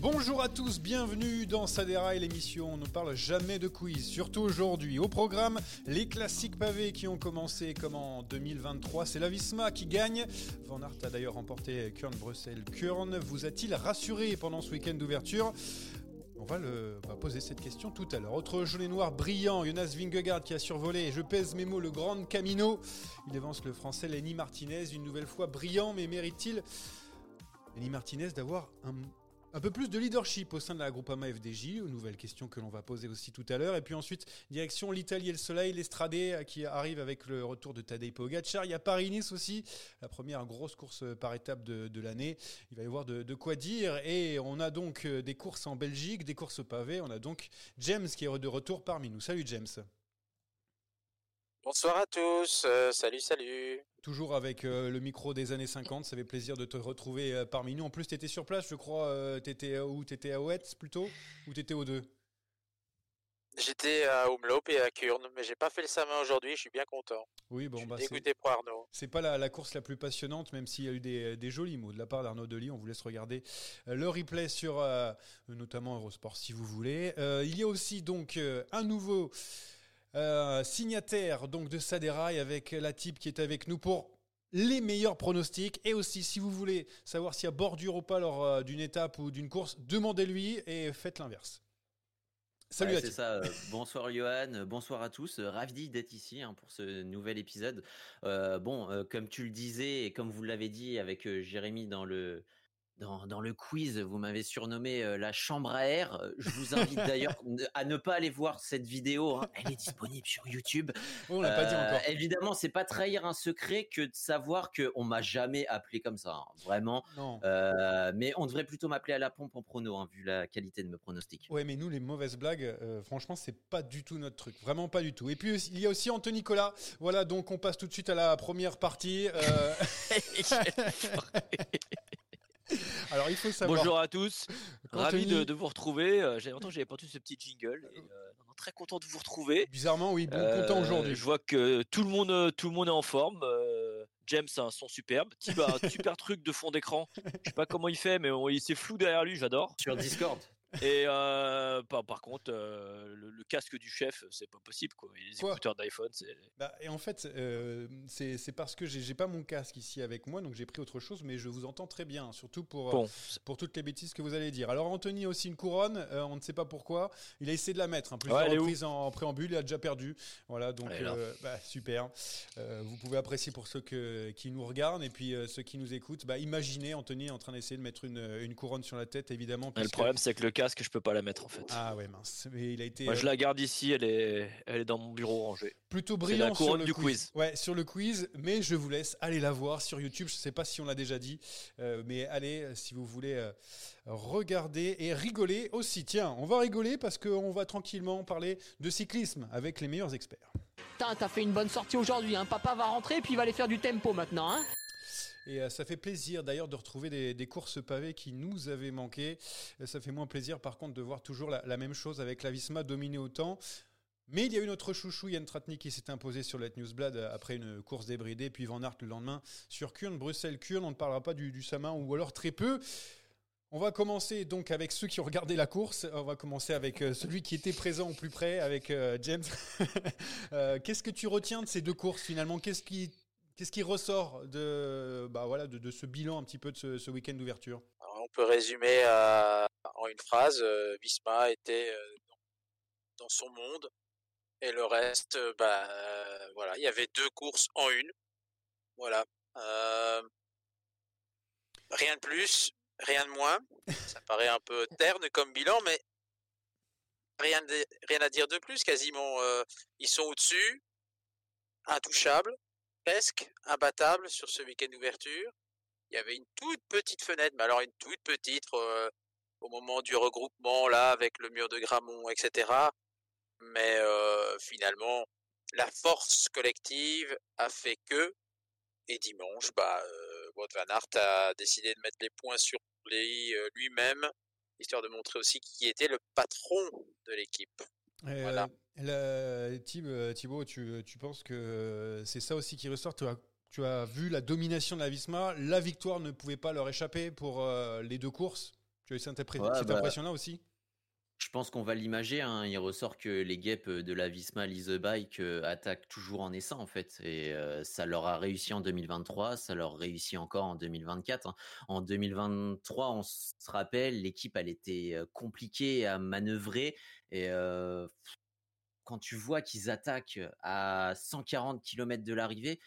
Bonjour à tous, bienvenue dans Saderail, l'émission. On ne parle jamais de quiz, surtout aujourd'hui. Au programme, les classiques pavés qui ont commencé comme en 2023. C'est la Visma qui gagne. Van Aert a d'ailleurs remporté Kurn Bruxelles. Kurn vous a-t-il rassuré pendant ce week-end d'ouverture? On va, le, va poser cette question tout à l'heure. Autre et noir brillant, Jonas Vingegaard qui a survolé, je pèse mes mots, le Grand Camino. Il avance le français Lenny Martinez, une nouvelle fois brillant, mais mérite-t-il, Lenny Martinez, d'avoir un un peu plus de leadership au sein de la Groupama FDJ, une nouvelle question que l'on va poser aussi tout à l'heure. Et puis ensuite, direction l'Italie et le Soleil, l'Estradé qui arrive avec le retour de Tadej Pogacar. Il y a Paris-Nice aussi, la première grosse course par étape de, l'année. Il va y avoir de, de, quoi dire. Et on a donc des courses en Belgique, des courses pavées. On a donc James qui est de retour parmi nous. Salut James. Bonsoir à tous, euh, salut, salut. Toujours avec euh, le micro des années 50, ça fait plaisir de te retrouver euh, parmi nous. En plus, tu étais sur place, je crois. Tu étais où? Tu étais à Ouetz plutôt? Ou tu étais aux deux? J'étais à Umlop et à Kurn, mais j'ai pas fait le Samin aujourd'hui, je suis bien content. Oui, bon, je suis bah, dégoûté pour Arnaud. C'est pas la, la, course la plus passionnante, même s'il y a eu des, des, jolis mots de la part d'Arnaud Delis. On vous laisse regarder le replay sur notamment Eurosport si vous voulez. il y a aussi donc un nouveau. Euh, signataire donc de Saderail avec la type qui est avec nous pour les meilleurs pronostics et aussi si vous voulez savoir s'il y a bordure ou pas lors euh, d'une étape ou d'une course, demandez-lui et faites l'inverse. Salut ouais, C'est ça. Euh, bonsoir Johan, bonsoir à tous. Ravi d'être ici hein, pour ce nouvel épisode. Euh, bon, euh, comme tu le disais et comme vous l'avez dit avec Jérémy dans le dans, dans, le quiz, vous m'avez surnommé euh, la chambre à air. Je vous invite d'ailleurs à ne pas aller voir cette vidéo. Hein. Elle est disponible sur YouTube. On l'a pas dit encore. Euh, évidemment, c'est pas trahir un secret que de savoir que on m'a jamais appelé comme ça, hein. vraiment. Euh, mais on devrait plutôt m'appeler à la pompe en prono, hein, vu la qualité de mes pronostics. Ouais, mais nous, les mauvaises blagues, euh, franchement, c'est pas du tout notre truc, vraiment pas du tout. Et puis il y a aussi Anthony Nicolas. Voilà, donc on passe tout de suite à la première partie. Alors il faut savoir. Bonjour à tous, ravi de, de, vous retrouver. Euh, J'avais longtemps que j'avais pas entendu ce petit jingle. Et, euh, très content de vous retrouver. Bizarrement, oui, bon content aujourd'hui. Je vois que tout le monde, tout le monde est en forme. Euh, James a un son superbe. Tim a un super truc de fond d'écran. Je sais pas comment il fait, mais il c'est flou derrière lui. J'adore. Sur Discord. Et euh, par, par, contre, euh, le, le, casque du chef, c'est pas possible. Quoi. Et les quoi écouteurs d'iPhone, c'est. Bah, et en fait, euh, c'est parce que j'ai pas mon casque ici avec moi, donc j'ai pris autre chose, mais je vous entends très bien, surtout pour, bon. pour toutes les bêtises que vous allez dire. Alors, Anthony a aussi une couronne, on ne sait pas pourquoi. Il a essayé de la mettre, hein, plusieurs ouais, reprises en, en, préambule, il a déjà perdu. Voilà, donc bah, super. vous pouvez apprécier pour ceux que, qui nous regardent et puis ceux qui nous écoutent. Bah, imaginez Anthony en train d'essayer de mettre une, une, couronne sur la tête, évidemment. Le problème, c'est que le casque, je peux pas la mettre en fait. Ah ouais mince. Mais il a été. Moi, je la garde ici, elle est, elle est dans mon bureau rangé. Plutôt brillant sur le quiz. Ouais, sur le quiz, mais je vous laisse aller la voir sur YouTube. Je sais pas si on l'a déjà dit, mais allez si vous voulez regarder et rigoler aussi. Tiens, on va rigoler parce qu'on va tranquillement parler de cyclisme avec les meilleurs experts. T'as fait une bonne sortie aujourd'hui, hein. papa va rentrer et puis il va aller faire du tempo maintenant. Hein. Et euh, ça fait plaisir d'ailleurs de retrouver des, courses pavées qui nous avaient manqué. Euh, ça fait moins plaisir par contre de voir toujours la, même chose avec la Visma dominer autant. Mais il y a eu notre chouchou Yann Tratnik qui s'est imposé sur le Newsblad après une course débridée, puis Van Aert le lendemain sur Kurn, Bruxelles-Kurn. On ne parlera pas du, du Samin ou alors très peu. On va commencer donc avec ceux qui ont regardé la course. On va commencer avec euh, celui qui était présent au plus près, avec euh, James. Euh, qu'est-ce que tu retiens de ces deux courses finalement? Qu'est-ce qui, qu'est-ce qui ressort de, bah voilà, de, ce bilan un petit peu de ce, week-end d'ouverture? On peut résumer en une phrase. Visma était dans son monde et le reste, bah voilà, il y avait deux courses en une. Voilà. rien de plus rien de moins. Ça paraît un peu terne comme bilan, mais rien, rien à dire de plus. Quasiment, euh, ils sont au-dessus, intouchables, presque imbattables sur ce week-end d'ouverture. Il y avait une toute petite fenêtre, mais alors une toute petite euh, au moment du regroupement là avec le mur de Gramont, etc. Mais euh, finalement, la force collective a fait que, et dimanche, bah, Wout van Aert a décidé de mettre les points sur les euh, lui-même, histoire de montrer aussi qui était le patron de l'équipe. Voilà. Euh, Thibaut, tu, tu, penses que c'est ça aussi qui ressort? Tu as, tu as vu la domination de la Visma, la victoire ne pouvait pas leur échapper pour euh, les deux courses. Tu as eu cette, bah impression-là aussi? Je pense qu'on va l'imager. Hein. Il ressort que les guêpes de la Visma Lise Bike euh, attaquent toujours en essaim en fait, et euh, ça leur a réussi en 2023, ça leur réussit encore en 2024. Hein. En 2023, on se rappelle, l'équipe était euh, compliquée à manœuvrer et quand tu vois qu'ils attaquent à 140 km de l'arrivée,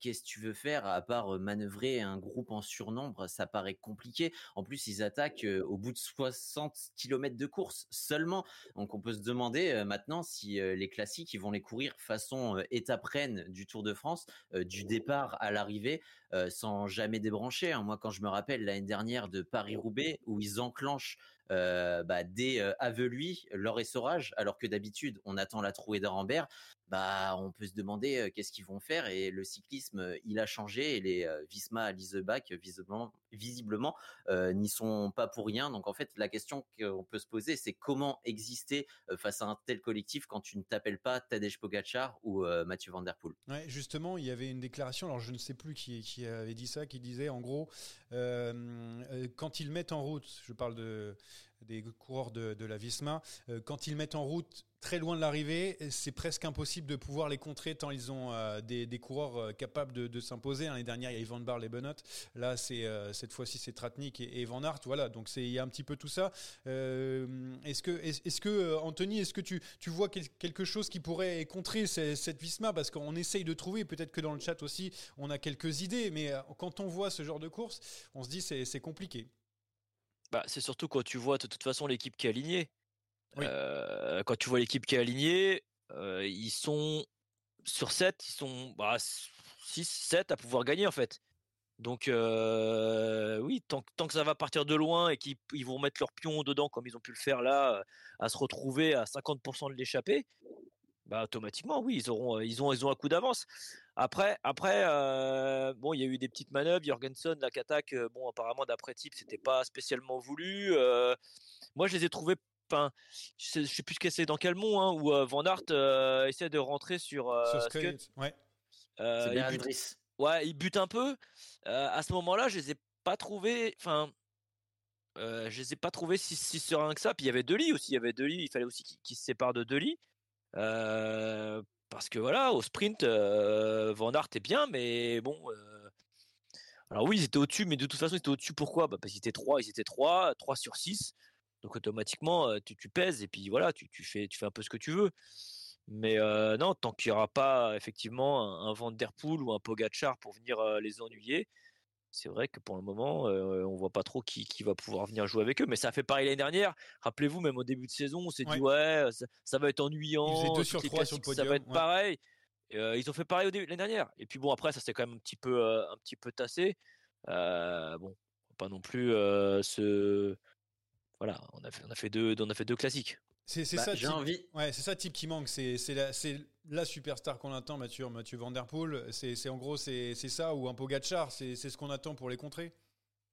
qu'est-ce que tu veux faire? À part manœuvrer un groupe en surnombre Ça paraît compliqué. En plus, ils attaquent au bout de 60 km de course seulement. Donc, on peut se demander maintenant si les classiques, ils vont les courir façon étape reine du Tour de France, du départ à l'arrivée, sans jamais débrancher. Hein. Moi, quand je me rappelle l'année dernière de Paris-Roubaix, où ils enclenchent euh, bah, des euh, Aveluy, leur essorage, alors que d'habitude on attend la trouée d'Arambert, bah on peut se demander qu'est-ce qu'ils vont faire et le cyclisme il a changé et les Visma Lisebach visiblement visiblement n'y sont pas pour rien. Donc en fait la question qu'on peut se poser c'est comment exister face à un tel collectif quand tu ne t'appelles pas Tadej Pogacar ou Mathieu Van Poel? Justement il y avait une déclaration alors je ne sais plus qui, qui avait dit ça qui disait en gros quand ils mettent en route, je parle de des coureurs de, la Visma, euh, quand ils mettent en route très loin de l'arrivée, c'est presque impossible de pouvoir les contrer tant ils ont euh, des, coureurs euh, capables de, s'imposer. L'année dernière, il y a Ivan Bar, les Benot. Là, c'est cette fois-ci, c'est Tratnik et, Van Aert. Voilà, donc il y a un petit peu tout ça. est-ce que, est-ce que Anthony, est-ce que tu, tu vois quelque chose qui pourrait contrer cette Visma? Parce qu'on essaye de trouver, peut-être que dans le chat aussi, on a quelques idées, mais quand on voit ce genre de course, on se dit c'est compliqué. Bah, c'est surtout quand tu vois de toute façon l'équipe qui est alignée. quand tu vois l'équipe qui est alignée, ils sont sur 7, ils sont bah, 6, 7 à pouvoir gagner en fait. Donc oui, tant, tant, que ça va partir de loin et qu'ils vont mettre leur pion dedans comme ils ont pu le faire là, à se retrouver à 50% de l'échappée, bah automatiquement oui, ils auront ils ont ils ont un coup d'avance. Après, après, euh, bon, il y a eu des petites manœuvres. Jorgensen, la attaque, euh, bon, apparemment d'après type, c'était pas spécialement voulu. Euh, moi, je les ai trouvés. Enfin, je sais, sais plus ce que c'est dans quel mot, hein, où Van Aert essaie de rentrer sur. sur ouais. c'est il bute, ouais, il bute un peu. à ce moment-là, je les ai pas trouvés. Enfin, je les ai pas trouvés si, si sereins que ça. Puis il y avait Deli aussi. Il y avait Deli. Il fallait aussi qu'il se sépare de Deli. Euh, parce que voilà, au sprint, euh, est bien, mais bon. Euh, alors oui, ils étaient au-dessus, mais de toute façon, ils étaient au-dessus. Pourquoi? Bah Parce qu'ils étaient 3, ils étaient 3, 3 sur 6. Donc automatiquement, euh, tu, tu, pèses et puis voilà, tu, fais, tu fais un peu ce que tu veux. Mais non, tant qu'il n'y aura pas effectivement un, un ou un Pogachar pour venir les ennuyer, c'est vrai que pour le moment, on on voit pas trop qui, va pouvoir venir jouer avec eux. Mais ça a fait pareil l'année dernière. Rappelez-vous, même au début de saison, on s'est dit ouais, ça, va être ennuyant. Ils 2 sur 3 sur le podium. Ça va être pareil. ils ont fait pareil au début l'année dernière. Et puis bon, après, ça s'est quand même un petit peu, un petit peu tassé. bon, pas non plus ce. Voilà, on a fait, on a fait deux, on a fait deux classiques. C'est bah, ça. J'ai envie. Ouais, c'est ça type qui manque. C'est la, la superstar qu'on attend, Mathieu, Mathieu Van Der Poel. C'est en gros c'est ça ou un Pogacar. C'est ce qu'on attend pour les contrer.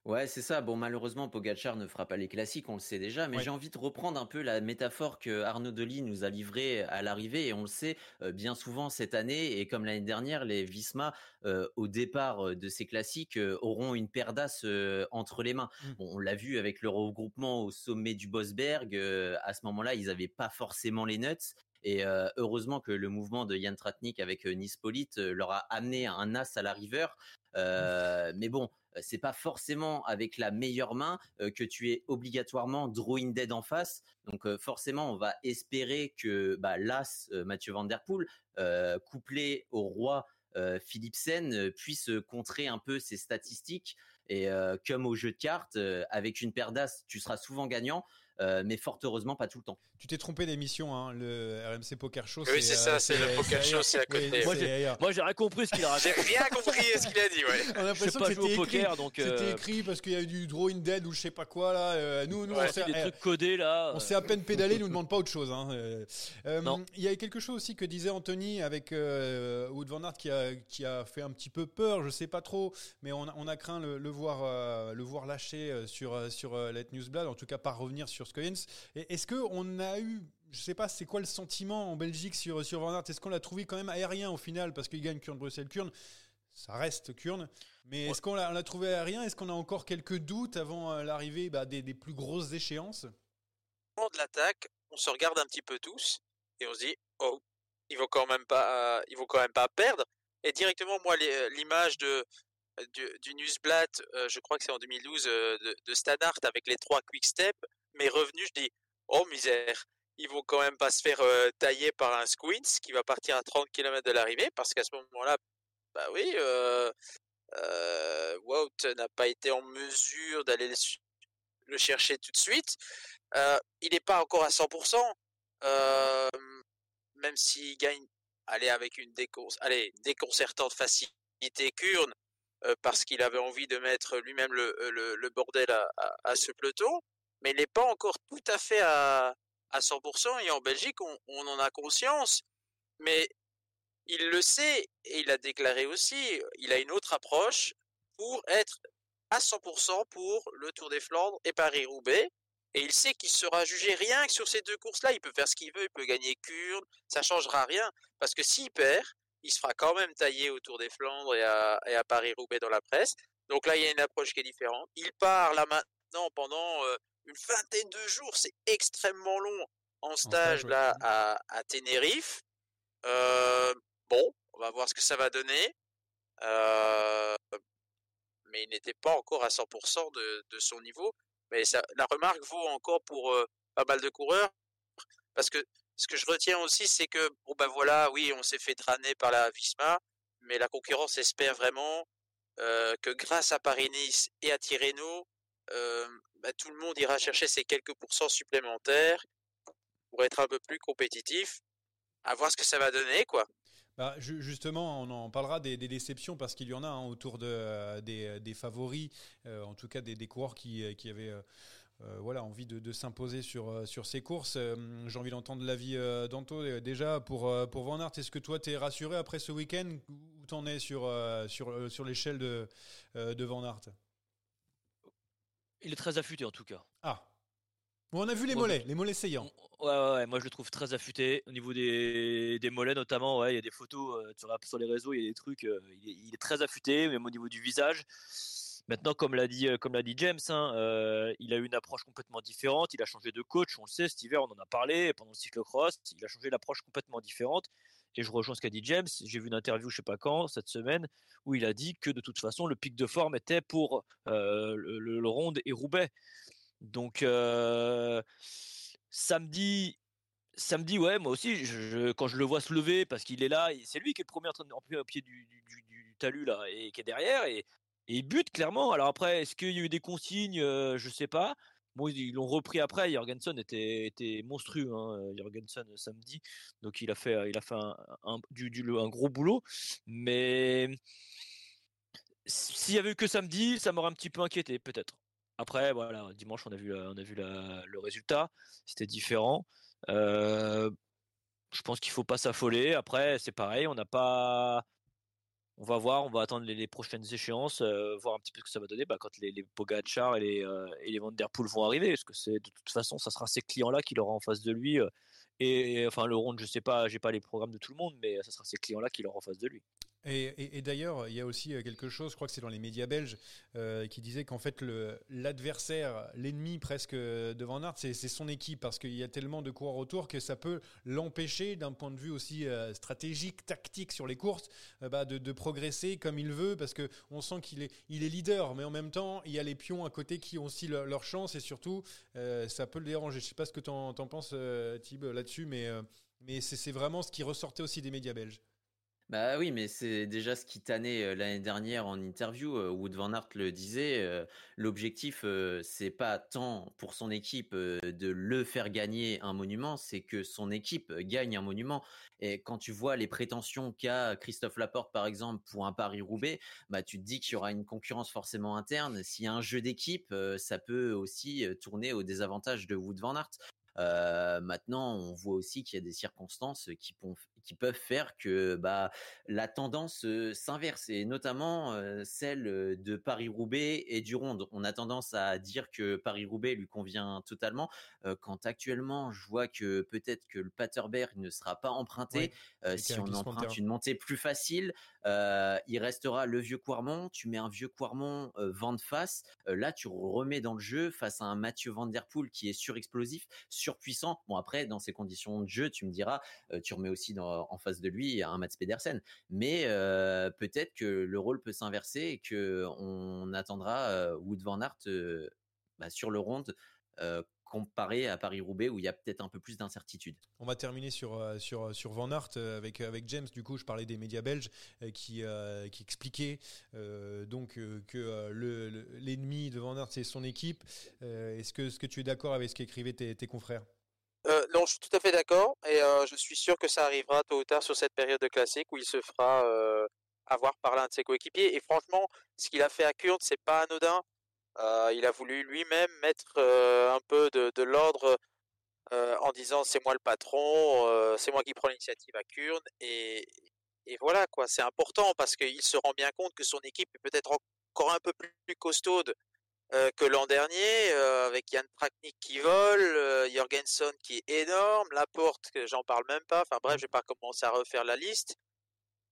Ouais, c'est ça. Bon, malheureusement, Pogachar ne fera pas les classiques, on le sait déjà, mais j'ai envie de reprendre un peu la métaphore que Arnaud Delis nous a livrée à l'arrivée, et on le sait euh, bien souvent cette année, et comme l'année dernière, les Visma, euh, au départ euh, de ces classiques, auront une paire d'as entre les mains. Mmh. on l'a vu avec le regroupement au sommet du Bosberg, à ce moment-là, ils n'avaient pas forcément les nuts, et heureusement que le mouvement de Yann Tratnik avec Nispolite leur a amené un as à la river. Mmh. mais bon, c'est pas forcément avec la meilleure main que tu es obligatoirement drawing dead en face. Donc forcément, on va espérer que bah, l'as Mathieu Van Der Poel, couplé au roi Philipsen, puisse contrer un peu ses statistiques. Et comme au jeu de cartes, avec une paire d'as, tu seras souvent gagnant. Euh, mais fort heureusement pas tout le temps. Tu t'es trompé d'émission, hein, le RMC Poker Show. Oui, c'est ça, euh, c'est le Poker Show, c'est à côté. moi, j'ai rien compris ce qu'il a raconté. J'ai rien compris ce qu'il a dit, ouais. On a l'impression que c'était écrit, donc c'était euh, écrit parce qu'il y a eu du draw in dead ou je sais pas quoi là. nous, nous, on s'est des trucs codés là. On s'est à peine pédalé, nous demande pas autre chose. Hein. Il y a quelque chose aussi que disait Anthony avec Wood Van Aert qui a, qui a fait un petit peu peur, je sais pas trop, mais on a, on a craint le, le voir, le voir lâcher sur sur Let Newsblad, en tout cas pas revenir sur Scoyens. Est-ce qu'on a eu, je sais pas, c'est quoi le sentiment en Belgique sur, sur Van Aert? Est-ce qu'on l'a trouvé quand même aérien au final Parce qu'il gagne Kurn-Bruxelles-Kurn, ça reste Kurn. Mais est-ce qu'on l'a trouvé aérien? Est-ce qu'on a encore quelques doutes avant euh, l'arrivée bah, des, plus grosses échéances? Au de l'attaque, on se regarde un petit peu tous et on se dit, oh, il vaut quand même pas, il quand même pas perdre. Et directement, moi, euh, l'image de, du, Newsblatt, euh, je crois que c'est en 2012, de, de avec les trois quick steps, mes revenus, je dis, oh misère, ils vont quand même pas se faire euh, tailler par un Squints qui va partir à 30 km de l'arrivée, parce qu'à ce moment-là, bah oui, euh, euh, Wout n'a pas été en mesure d'aller le, chercher tout de suite. Il n'est pas encore à 100%, même s'il gagne, allez, avec une allez, déconcertante facilité Kurn, parce qu'il avait envie de mettre lui-même le, le, bordel à, à ce peloton mais il n'est pas encore tout à fait à, à 100%, et en Belgique, on, en a conscience, mais il le sait, et il a déclaré aussi, il a une autre approche pour être à 100% pour le Tour des Flandres et Paris-Roubaix, et il sait qu'il sera jugé rien que sur ces deux courses-là, il peut faire ce qu'il veut, il peut gagner Kurn, ça changera rien, parce que s'il perd, il se fera quand même tailler au Tour des Flandres et à, et à Paris-Roubaix dans la presse. Donc là, il y a une approche qui est différente. Il part là maintenant pendant euh, une vingtaine de jours, c'est extrêmement long en stage, là à, à Tenerife. Euh, bon, on va voir ce que ça va donner. Euh, mais il n'était pas encore à 100% de, de, son niveau. Mais ça, la remarque vaut encore pour euh, pas mal de coureurs. Parce que ce que je retiens aussi, c'est que, bon ben voilà, oui, on s'est fait traîner par la Visma, mais la concurrence espère vraiment que grâce à Paris-Nice et à Tirreno, bah, tout le monde ira chercher ces quelques pourcents supplémentaires pour être un peu plus compétitif. À voir ce que ça va donner, quoi. Bah, justement, on en parlera des, déceptions parce qu'il y en a hein, autour euh, euh, des, favoris, euh, en tout cas des, coureurs qui, avaient voilà, envie de, s'imposer sur, ces courses. J'ai envie d'entendre l'avis d'Anto déjà pour, pour Van Aert. Est-ce que toi, tu es rassuré après ce week-end Où t'en es sur l'échelle de, de Van Aert? Il est très affûté en tout cas. Ah. Bon, on a vu les mollets, les mollets saillants. Ouais, ouais, moi je le trouve très affûté. Au niveau des, des mollets notamment, ouais, il y a des photos euh, sur, sur, les réseaux, il y a des trucs. Euh, il, est, très affûté, même au niveau du visage. Maintenant, comme l'a dit, euh, comme l'a dit James, hein, il a eu une approche complètement différente. Il a changé de coach, on le sait. Cet hiver, on en a parlé pendant le cyclocross. Il a changé l'approche complètement différente. Et je rejoins ce qu'a dit James. J'ai vu une interview, je sais pas quand, cette semaine, où il a dit que de toute façon, le pic de forme était pour euh, le, Ronde et Roubaix. Donc, euh, samedi, samedi, ouais, moi aussi, quand je le vois se lever, parce qu'il est là, c'est lui qui est le premier en, train, en pied du, talus là, et qui est derrière, et il bute clairement. Alors après, est-ce qu'il y a eu des consignes? Je sais pas. Bon, ils l'ont repris après. Jorgensen était, était monstrueux, hein, Jorgensen samedi. Donc il a fait, fait un, gros boulot. Mais s'il y avait eu que samedi, ça m'aurait un petit peu inquiété, peut-être. Après, voilà, dimanche, on a vu, on a vu le résultat. C'était différent. je pense qu'il faut pas s'affoler. Après, c'est pareil, on n'a pas. On va voir, on va attendre les, prochaines échéances, voir un petit peu ce que ça va donner bah, quand les, les et les, Poel vont arriver. Parce que c'est de toute façon, ça sera ces clients-là qu'il aura en face de lui. et, enfin, le round, je sais pas, j'ai pas les programmes de tout le monde, mais ça sera ces clients-là qu'il aura en face de lui. Et, d'ailleurs, il y a aussi euh, quelque chose, je crois que c'est dans les médias belges, euh, qui disait qu'en fait, l'adversaire, l'ennemi presque de Van Aert, c'est son équipe, parce qu'il y a tellement de coureurs autour que ça peut l'empêcher, d'un point de vue aussi euh, stratégique, tactique sur les courses, bah, de, progresser comme il veut, parce qu'on sent qu'il est, leader, mais en même temps, il y a les pions à côté qui ont aussi leur, chance, et surtout, ça peut le déranger. Je ne sais pas ce que tu en, penses, Thib, là-dessus, mais c'est vraiment ce qui ressortait aussi des médias belges. Bah oui, mais c'est déjà ce qui tannait l'année dernière en interview. Wood Van Aert le disait. L'objectif, c'est pas tant pour son équipe de le faire gagner un monument, c'est que son équipe gagne un monument. Et quand tu vois les prétentions qu'a Christophe Laporte, par exemple, pour un Paris-Roubaix, bah tu te dis qu'il y aura une concurrence forcément interne. S'il y a un jeu d'équipe, ça peut aussi tourner au désavantage de Wood Van Aert. maintenant, on voit aussi qu'il y a des circonstances qui, qui peuvent faire que bah, la tendance s'inverse et notamment celle de Paris-Roubaix et du Ronde. On a tendance à dire que Paris-Roubaix lui convient totalement quand actuellement je vois que peut-être que le Paterberg ne sera pas emprunté si on emprunte une montée plus facile. il restera le vieux Quarmont. Tu mets un vieux Quarmont vent de face. là, tu remets dans le jeu face à un Mathieu Van Der Poel qui est surexplosif, surpuissant. Bon après, dans ces conditions de jeu, tu me diras, tu remets aussi dans en face de lui un Mats Pedersen. Mais peut-être que le rôle peut s'inverser et que on attendra Wood Van Aert bah, sur le ronde comparé à Paris-Roubaix où il y a peut-être un peu plus d'incertitude. On va terminer sur, sur, sur Van Aert avec, avec James. Du coup, je parlais des médias belges qui, qui expliquaient donc que l'ennemi de Van Aert, c'est son équipe. Est-ce que, que tu es d'accord avec ce qu'écrivaient tes confrères? Euh, non, je suis tout à fait d'accord et euh, je suis sûr que ça arrivera tôt ou tard sur cette période de classique où il se fera euh, avoir par l'un de ses coéquipiers. Et franchement, ce qu'il a fait à Kurn, c'est pas anodin. il a voulu lui-même mettre un peu de, l'ordre en disant c'est moi le patron, c'est moi qui prends l'initiative à Kurn et, et voilà quoi. C'est important parce qu'il se rend bien compte que son équipe est peut-être encore un peu plus costaude que l'an dernier, euh, avec Yann Traknik qui vole, euh, Jorgensen qui est énorme, Laporte, que j'en parle même pas, enfin bref, je vais pas commencer à refaire la liste.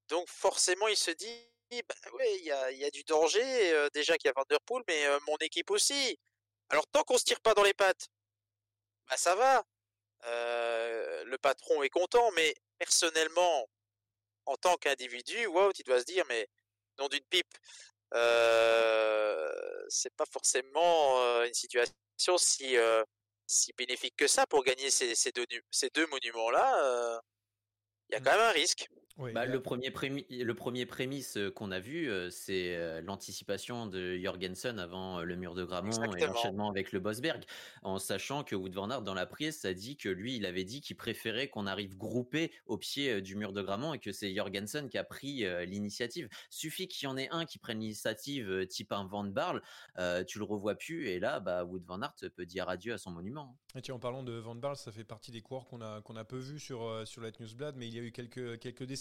Donc forcément, il se dit, bah, oui, il y a, y a, du danger, déjà qu'il y a Vanderpool, mais mon équipe aussi. Alors tant qu'on se tire pas dans les pattes, bah ça va. le patron est content, mais personnellement, en tant qu'individu, wow, tu dois se dire, mais nom d'une pipe, euh, c'est pas forcément euh, une situation si, euh, si bénéfique que ça pour gagner ces, ces deux, ces deux monuments-là. Il y a mmh. quand même un risque. Bah, le, premier le premier prémisse qu'on a vu, c'est l'anticipation de Jorgensen avant le mur de Gramont et l'enchaînement avec le Bosberg, en sachant que Wood Van Aert, dans la prise, a dit que lui, il avait dit qu'il préférait qu'on arrive groupé au pied du mur de Gramont et que c'est Jorgensen qui a pris l'initiative. Suffit qu'il y en ait un qui prenne l'initiative, type un Van Barle, tu le revois plus, et là, bah, Wood Van Aert peut dire adieu à son monument. Hein. Et tiens, en parlant de Van Barle, ça fait partie des coureurs qu'on a, qu'on a peu vus sur, sur Light Newsblad, mais il y a eu quelques, quelques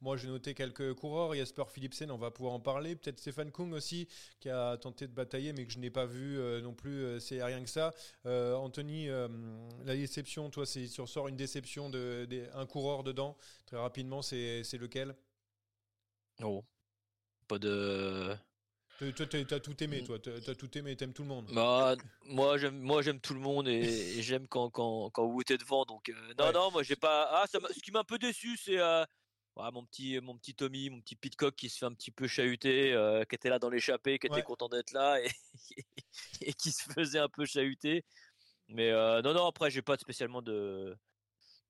moi, j'ai noté quelques coureurs. Jasper Philipsen, on va pouvoir en parler. Peut-être Stéphane Kung aussi, qui a tenté de batailler, mais que je n'ai pas vu euh, non plus. Euh, c'est rien que ça. Euh, Anthony, la déception, toi, c'est sur sort une déception de, un coureur dedans. Très rapidement, c'est lequel? Oh, pas de. Toi, t'as tout aimé, toi. T'as tout aimé, t'aimes tout le monde. Bah, moi, j'aime, moi, j'aime tout le monde et, j'aime quand, quand, quand vous êtes devant. Donc, non, non, moi, j'ai pas. Ah, ça ce qui m'a un peu déçu, c'est mon petit mon petit Tommy, mon petit Pitcock qui se fait un petit peu chahuter, euh, qui était là dans l'échappée, qui était content d'être là et, et, qui se faisait un peu chahuter. Mais euh, non non après j'ai pas spécialement de,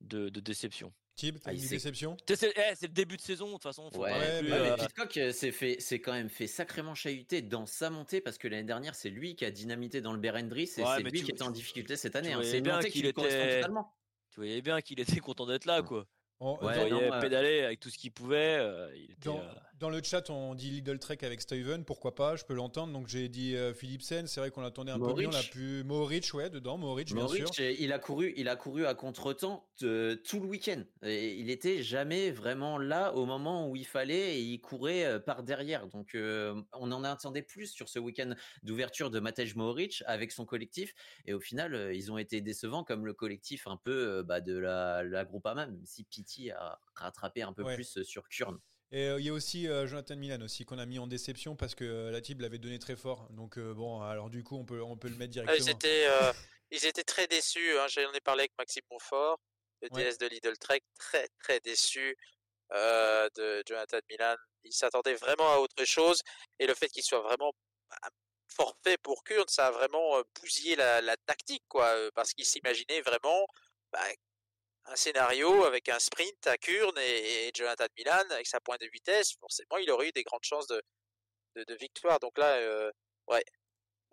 de, de déception. Tib, t'as Ah, une déception? C'est eh, c'est le début de saison, de toute façon. faut Ouais, plus, bah, euh, mais Pitcock s'est fait, c'est quand même fait sacrément chahuter dans sa montée parce que l'année dernière c'est lui qui a dynamité dans le Berendry, c'est Ouais, c'est mais lui tu- qui était en difficulté cette année. hein. C'est une bien montée qui qu'il était- totalement. tu voyais bien qu'il était content d'être là, quoi. En- Ouais, dans, euh, pédaler avec tout ce qu'il pouvait. euh, il était, dans- euh, dans le chat, on dit Lidl Trek avec Steven, pourquoi pas, je peux l'entendre. Donc j'ai dit euh, Philipsen, c'est vrai qu'on l'attendait un peu mieux, on l'a pu. Mohoric, ouais, dedans, Mohoric, bien sûr. Il a couru, il a couru à contre-temps euh, tout le week-end. Il était jamais vraiment là au moment où il fallait et il courait euh, par derrière. Donc euh, on en attendait plus sur ce week-end d'ouverture de Matej Mohoric avec son collectif. Et au final, ils ont été décevants comme le collectif un peu bah, de la, la Groupama, même si Pity a rattrapé un peu Ouais. plus sur Kurn. Et euh, il y a aussi euh, Jonathan Milan aussi qu'on a mis en déception parce que euh, la type l'avait donné très fort. Donc bon, alors du coup on peut on peut le mettre Ah, directement. ils, étaient, ils étaient très déçus. Hein. J'en ai parlé avec Maxime Montfort, le Ouais. DS de Lidl Trek, très très déçu euh, de Jonathan Milan. Il s'attendait vraiment à autre chose et le fait qu'il soit vraiment bah, forfait pour Kurn, ça a vraiment bousillé la, la tactique, quoi, parce qu'il s'imaginait vraiment bah, un scénario avec un sprint à Kurn et, Jonathan Milan avec sa pointe de vitesse. Forcément, il aurait eu des grandes chances de, victoire. Donc là, euh, ouais,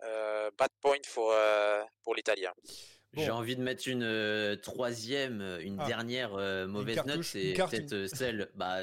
euh, bad point pour, euh, pour l'Italien. Bon. J'ai envie de mettre une euh, troisième, euh, une Ah. dernière euh, mauvaise note, c'est peut-être euh, celle, bah,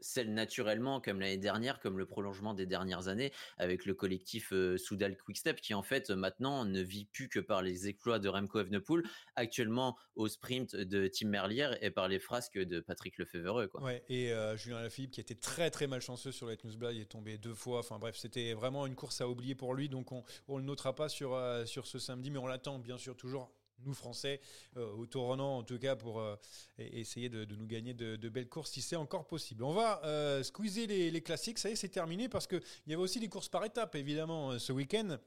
celle naturellement comme l'année dernière, comme le prolongement des dernières années, avec le collectif Soudal Quickstep qui en fait maintenant ne vit plus que par les exploits de Remco Evenepoel, actuellement au sprint de Tim Merlier et par les frasques de Patrick Lefevereux. Quoi. Ouais, et Julien Lafilippe qui était très très malchanceux sur la Newsblad, il est tombé deux fois. Enfin bref, c'était vraiment une course à oublier pour lui, donc on, on le notera pas sur, sur ce samedi, mais on l'attend bien sûr toujours. Nous Français, euh, au tournant en tout cas pour euh, e- essayer de, de nous gagner de, de belles courses si c'est encore possible. On va euh, squeezer les, les classiques, ça y est c'est terminé parce qu'il y avait aussi des courses par étapes évidemment euh, ce week-end.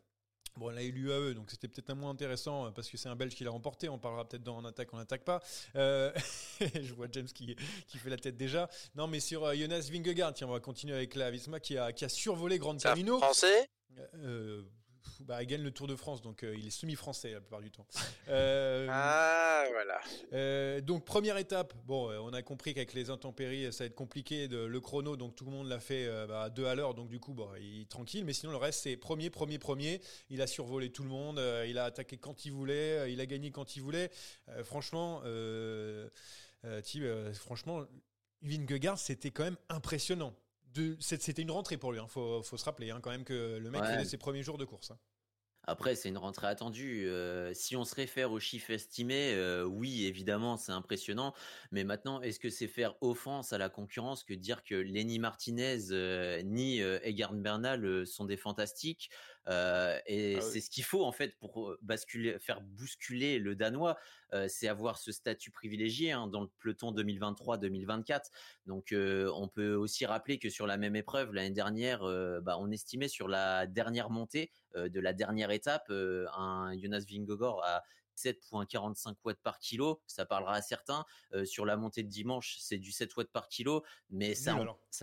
Bon, là, il eu l'UAE, donc c'était peut-être un moins intéressant euh, parce que c'est un Belge qui l'a remporté. On parlera peut-être dans En attaque, on n'attaque pas. Euh, je vois James qui, qui fait la tête déjà. Non, mais sur Jonas Vingegaard, tiens, on va continuer avec la Visma qui a, qui a survolé Grand C'est un Camino. français? Euh, bah, il gagne le Tour de France, donc euh, il est semi-français la plupart du temps. Euh, Ah, voilà. euh, donc première étape, bon, on a compris qu'avec les intempéries, ça va être compliqué de, le chrono, donc tout le monde l'a fait bah, à deux à l'heure, donc du coup, bon, il est tranquille. Mais sinon le reste, c'est premier, premier, premier. Il a survolé tout le monde, il a attaqué quand il voulait, il a gagné quand il voulait. Franchement, Thib, franchement, Vingegaard, c'était quand même impressionnant. C'était une rentrée pour lui, il faut, faut se rappeler hein, quand même que le mec Ouais. faisait ses premiers jours de course. hein. Après, c'est une rentrée attendue. Euh, si on se réfère aux chiffres estimés, euh, oui, évidemment, c'est impressionnant. Mais maintenant, est-ce que c'est faire offense à la concurrence que dire que Lenny Martinez euh, ni Egan Bernal sont des fantastiques? Euh, Et Ah oui. c'est ce qu'il faut en fait pour basculer, faire bousculer le Danois. Euh, c'est avoir ce statut privilégié hein, dans le peloton 2023-2024. Donc, euh, on peut aussi rappeler que sur la même épreuve l'année dernière, bah, on estimait sur la dernière montée de la dernière étape un Jonas Vingegaard à 7.45 watts par kilo, ça parlera à certains. Euh, sur la montée de dimanche, c'est du 7 watts par kilo, mais ça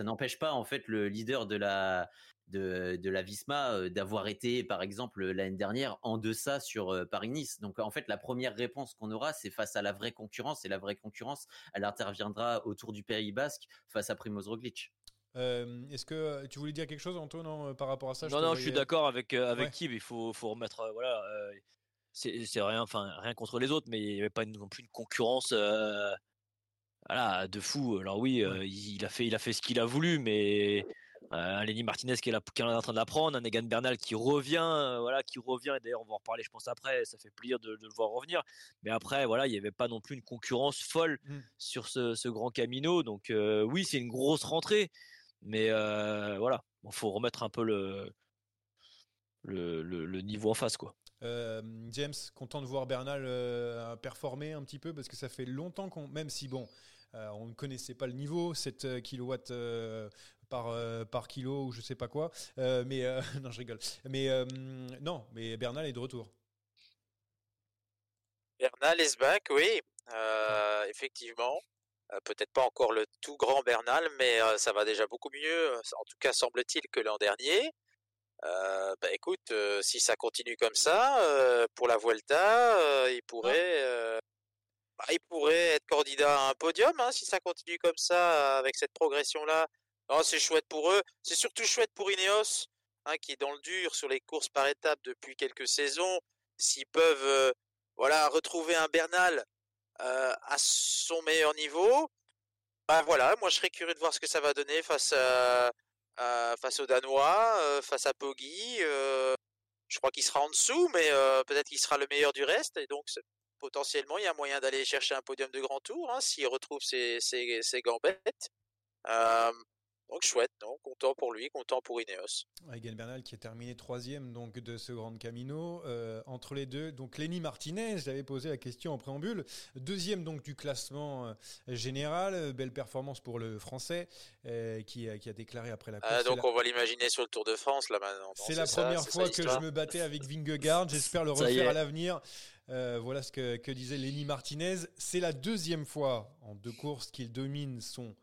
n'empêche pas en fait le leader de la de, de la Visma euh, d'avoir été par exemple l'année dernière en deçà sur euh, Paris-Nice. Donc en fait la première réponse qu'on aura c'est face à la vraie concurrence et la vraie concurrence elle interviendra autour du Pays Basque face à Primoz Roglic. Euh, Est-ce que tu voulais dire quelque chose, Antoine, non, euh, par rapport à ça? Non, te non, je suis d'accord avec euh, avec Ouais. Tib. Il faut faut remettre euh, voilà. euh, c'est c'est rien, enfin rien contre les autres, mais il n'y avait pas une- non plus une concurrence. euh, voilà, de fou. Alors oui, euh, il, il a fait, il a fait ce qu'il a voulu, mais euh, Lenny Martinez qui est, là, qui est en train de l'apprendre, un Egan Bernal qui revient, euh, voilà, qui revient. Et d'ailleurs, on va en reparler, je pense après. Ça fait plaisir de, de le voir revenir. Mais après, voilà, il n'y avait pas non plus une concurrence folle Mm. sur ce, ce grand Camino. Donc euh, oui, c'est une grosse rentrée, mais euh, voilà, il faut remettre un peu le, le, le, le niveau en face, quoi. Euh, James, content de voir Bernal euh, performer un petit peu parce que ça fait longtemps qu'on, même si bon, euh, on ne connaissait pas le niveau, 7 kilowatts euh, par, euh, par kilo ou je sais pas quoi, euh, mais euh, non, je rigole. Mais non, mais Bernal est de retour. Bernal Esbac, oui, euh, effectivement. Peut-être pas encore le tout grand Bernal, mais ça va déjà beaucoup mieux, en tout cas semble-t-il que l'an dernier. Euh, bah écoute, euh, si ça continue comme ça, euh, pour la Vuelta, il pourrait, bah, il pourrait être candidat à un podium hein, si ça continue comme ça, avec cette progression-là. Oh, c'est chouette pour eux. C'est surtout chouette pour Ineos, hein, qui est dans le dur sur les courses par étapes depuis quelques saisons. S'ils peuvent euh, voilà, retrouver un Bernal euh, à son meilleur niveau, bah voilà, moi je serais curieux de voir ce que ça va donner face aux Danois, euh, face à Poggi. je crois qu'il sera en dessous, mais peut-être qu'il sera le meilleur du reste. Et donc potentiellement, il y a moyen d'aller chercher un podium de grand tour hein, s'il retrouve ses gambettes. Donc chouette, non content pour lui, content pour Ineos. Egan Bernal qui est terminé troisième donc de ce Grand Camino. Euh, entre les deux, donc Lenny Martinez, j'avais posé la question en préambule. Deuxième donc du classement euh, général, belle performance pour le Français euh, qui, qui, a déclaré après la course. donc on va l'imaginer sur le Tour de France là maintenant. C'est la première fois que je me battais avec Vingegaard. J'espère le refaire à l'avenir. voilà ce que, que disait Lenny Martinez. C'est la deuxième fois en deux courses qu'il domine son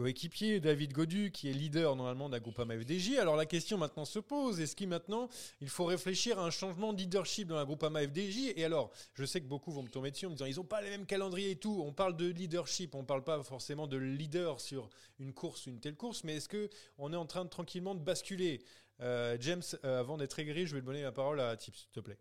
coéquipier, David Godu, qui est leader normalement d'un groupe FDJ. Alors la question maintenant se pose, est-ce qu'il maintenant, il faut réfléchir à un changement de leadership dans la groupe FDJ Et alors, je sais que beaucoup vont me tomber dessus en me disant, ils n'ont pas les mêmes calendriers et tout. On parle de leadership, on ne parle pas forcément de leader sur une course, une telle course, mais est-ce que on est en train de tranquillement de basculer? Euh, James, euh, avant d'être aigri, je vais donner la parole à Tips, s'il te plaît.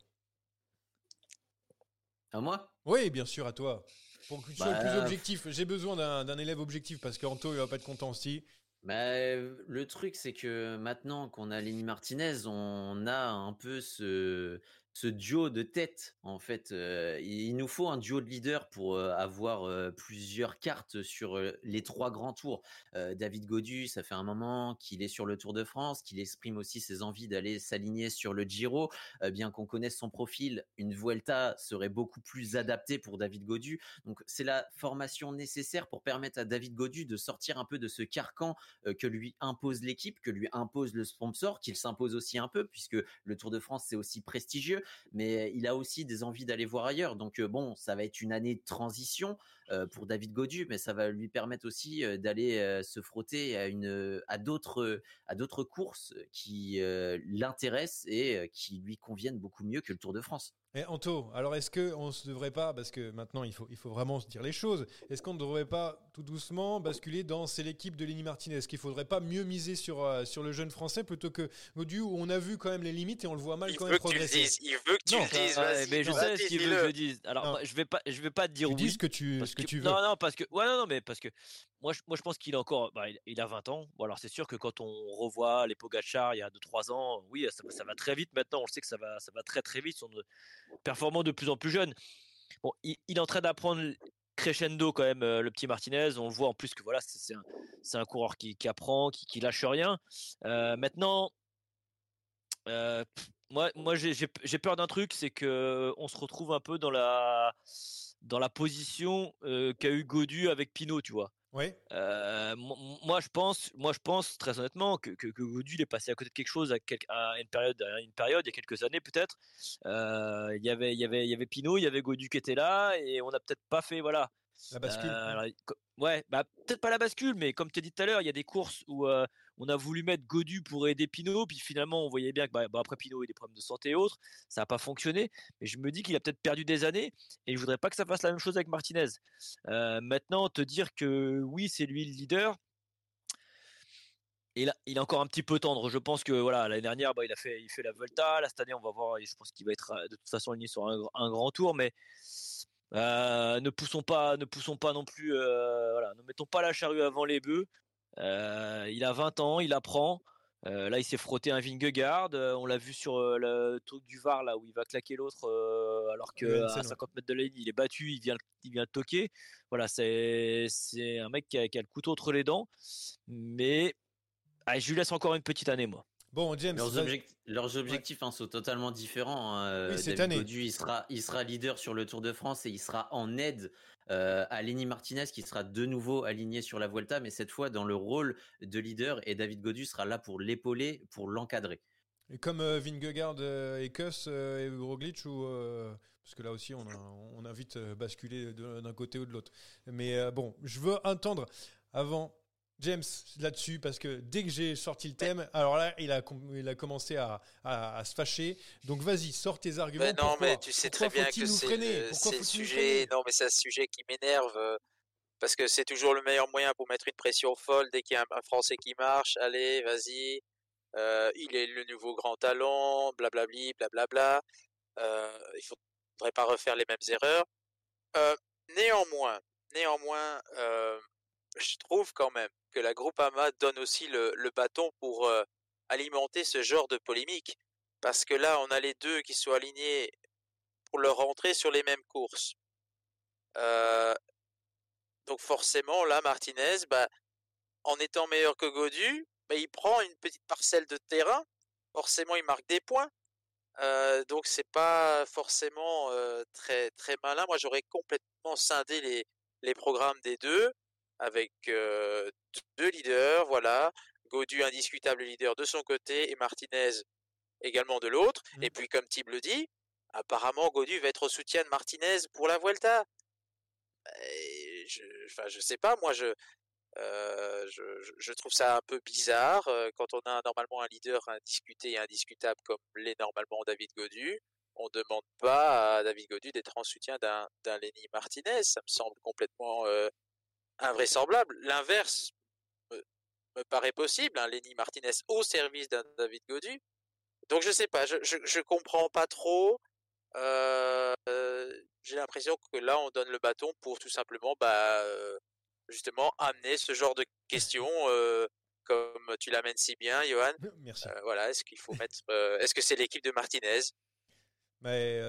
À moi? Oui, bien sûr, à toi. Pour que tu sois plus bah, objectif, j'ai besoin d'un élève objectif parce qu'Anto, il va pas être content aussi. Bah, le truc, c'est que maintenant qu'on a Lenny Martinez, on a un peu ce, ce duo de tête en fait il nous faut un duo de leader pour avoir plusieurs cartes sur les trois grands tours. David Godu ça fait un moment qu'il est sur le Tour de France qu'il exprime aussi ses envies d'aller s'aligner sur le Giro. Bien qu'on connaisse son profil une Vuelta serait beaucoup plus adaptée pour David Godu. Donc c'est la formation nécessaire pour permettre à David Godu de sortir un peu de ce carcan que lui impose l'équipe que lui impose le sponsor qu'il s'impose aussi un peu puisque le Tour de France c'est aussi prestigieux mais il a aussi des envies d'aller voir ailleurs. Donc bon, ça va être une année de transition pour David Godu, mais ça va lui permettre aussi d'aller se frotter à une à d'autres à d'autres courses qui l'intéressent et qui lui conviennent beaucoup mieux que le Tour de France. Et Anto, alors est-ce qu'on ne se devrait pas, parce que maintenant il faut, il faut vraiment se dire les choses, est-ce qu'on ne devrait pas tout doucement basculer dans c'est l'équipe de Lenny Martinez? Est-ce qu'il ne faudrait pas mieux miser sur, euh, sur le jeune français plutôt que Godu où on a vu quand même les limites et on le voit mal il quand même progresser? Il veut que tu le dises, mais je sais ce qu'il veut que je dise. Alors je vais pas, je vais pas te dire tu oui. Dis ce que tu, ce que, tu veux. Non, non, parce que, ouais, non, non, mais parce que moi, je, moi, je pense qu'il a encore, bah, il, a 20 ans. Bon, alors c'est sûr que quand on revoit les Pogachar il y a 2-3 ans, oui, ça, ça, va très vite maintenant. On sait que ça va, ça va très très vite. Sont performants de plus en plus jeunes. Bon, il, est en train d'apprendre crescendo quand même le petit Martinez. On voit en plus que voilà, c'est un, coureur qui, apprend, qui, qui, lâche rien. Euh, maintenant, euh, moi, moi j'ai peur d'un truc, c'est que on se retrouve un peu dans la dans la position qu'a eu Godu avec Pinot, tu vois. Oui. moi, je pense, moi, je pense très honnêtement que, que, est passé à côté de quelque chose à, une période, une période, il y a quelques années peut-être. il y avait, il y avait, il y avait Pinot, il y avait Godu qui était là, et on n'a peut-être pas fait, voilà. La bascule. ouais, bah peut-être pas la bascule, mais comme tu as dit tout à l'heure, il y a des courses où on a voulu mettre Godu pour aider Pinot, puis finalement on voyait bien que bah, bah après Pinot a des problèmes de santé et autres, ça n'a pas fonctionné. Mais je me dis qu'il a peut-être perdu des années et je voudrais pas que ça fasse la même chose avec Martinez. Euh, maintenant, te dire que oui, c'est lui le leader. Il, il est encore un petit peu tendre. Je pense que voilà l'année dernière, bah, il a fait, il fait la Volta. Là cette année, on va voir. Je pense qu'il va être de toute façon aligné sur un, grand tour, mais euh, ne poussons pas, ne poussons pas non plus. Euh, voilà, ne mettons pas la charrue avant les bœufs. Euh, il a 20 ans, il apprend. Euh, là, il s'est frotté un Vingegaard. Euh, on l'a vu sur le truc du Var, là où il va claquer l'autre, alors que à 50 mètres de la ligne, il est battu, il vient, il vient le toquer. Voilà, c'est un mec qui a, le couteau entre les dents. Mais ah, je lui laisse encore une petite année, moi. Bon, James, leurs, objectifs hein, sont totalement différents. Hein. cette année. il sera, il sera leader sur le Tour de France et il sera en aide euh, Lenny Martinez qui sera de nouveau aligné sur la Vuelta, mais cette fois dans le rôle de leader et David Godu sera là pour l'épauler, pour l'encadrer. Et comme euh, Vingegaard euh, et Kuss et Roglic ou parce que là aussi on a, on a vite basculé d'un côté ou de l'autre. Mais bon, je veux entendre avant James là-dessus parce que dès que j'ai sorti le thème, alors là, il a, il a commencé à, à, se fâcher. Donc vas-y, sors tes arguments. Non, mais tu sais très bien que c'est le sujet. Non, mais c'est un sujet qui m'énerve euh, parce que c'est toujours le meilleur moyen pour mettre une pression folle dès qu'il y a un, Français qui marche. Allez, vas-y. Euh, il est le nouveau grand talent, blablabli, blablabla. Euh, il faudrait pas refaire les mêmes erreurs. Euh, néanmoins, néanmoins, euh, je trouve quand même que la Groupama donne aussi le, bâton pour euh, alimenter ce genre de polémique. Parce que là, on a les deux qui sont alignés pour leur rentrée sur les mêmes courses. Euh, donc forcément, là, Martinez, bah, en étant meilleur que Godu, bah, il prend une petite parcelle de terrain. Forcément, il marque des points. Euh, donc c'est pas forcément très très malin. Moi, j'aurais complètement scindé les programmes des deux avec deux leaders, voilà. Godu, indiscutable leader de son côté, et Martinez également de l'autre. Mmh. Et puis, comme Tib le dit, apparemment, Godu va être au soutien de Martinez pour la Vuelta. je, enfin, je sais pas, moi, je, je, trouve ça un peu bizarre quand on a normalement un leader indiscuté et indiscutable comme l'est normalement David Godu. On ne demande pas à David Godu d'être en soutien d'un Lenny Martinez. Ça me semble complètement invraisemblable. L'inverse me, paraît possible, un Lenny Martinez au service d'un David Godu. Donc je sais pas, je, je, comprends pas trop. Euh, j'ai l'impression que là on donne le bâton pour tout simplement bah justement amener ce genre de questions euh, comme tu l'amènes si bien, Johan. Merci. Euh, voilà, est-ce qu'il faut mettre, est-ce que c'est l'équipe de Martinez? Mais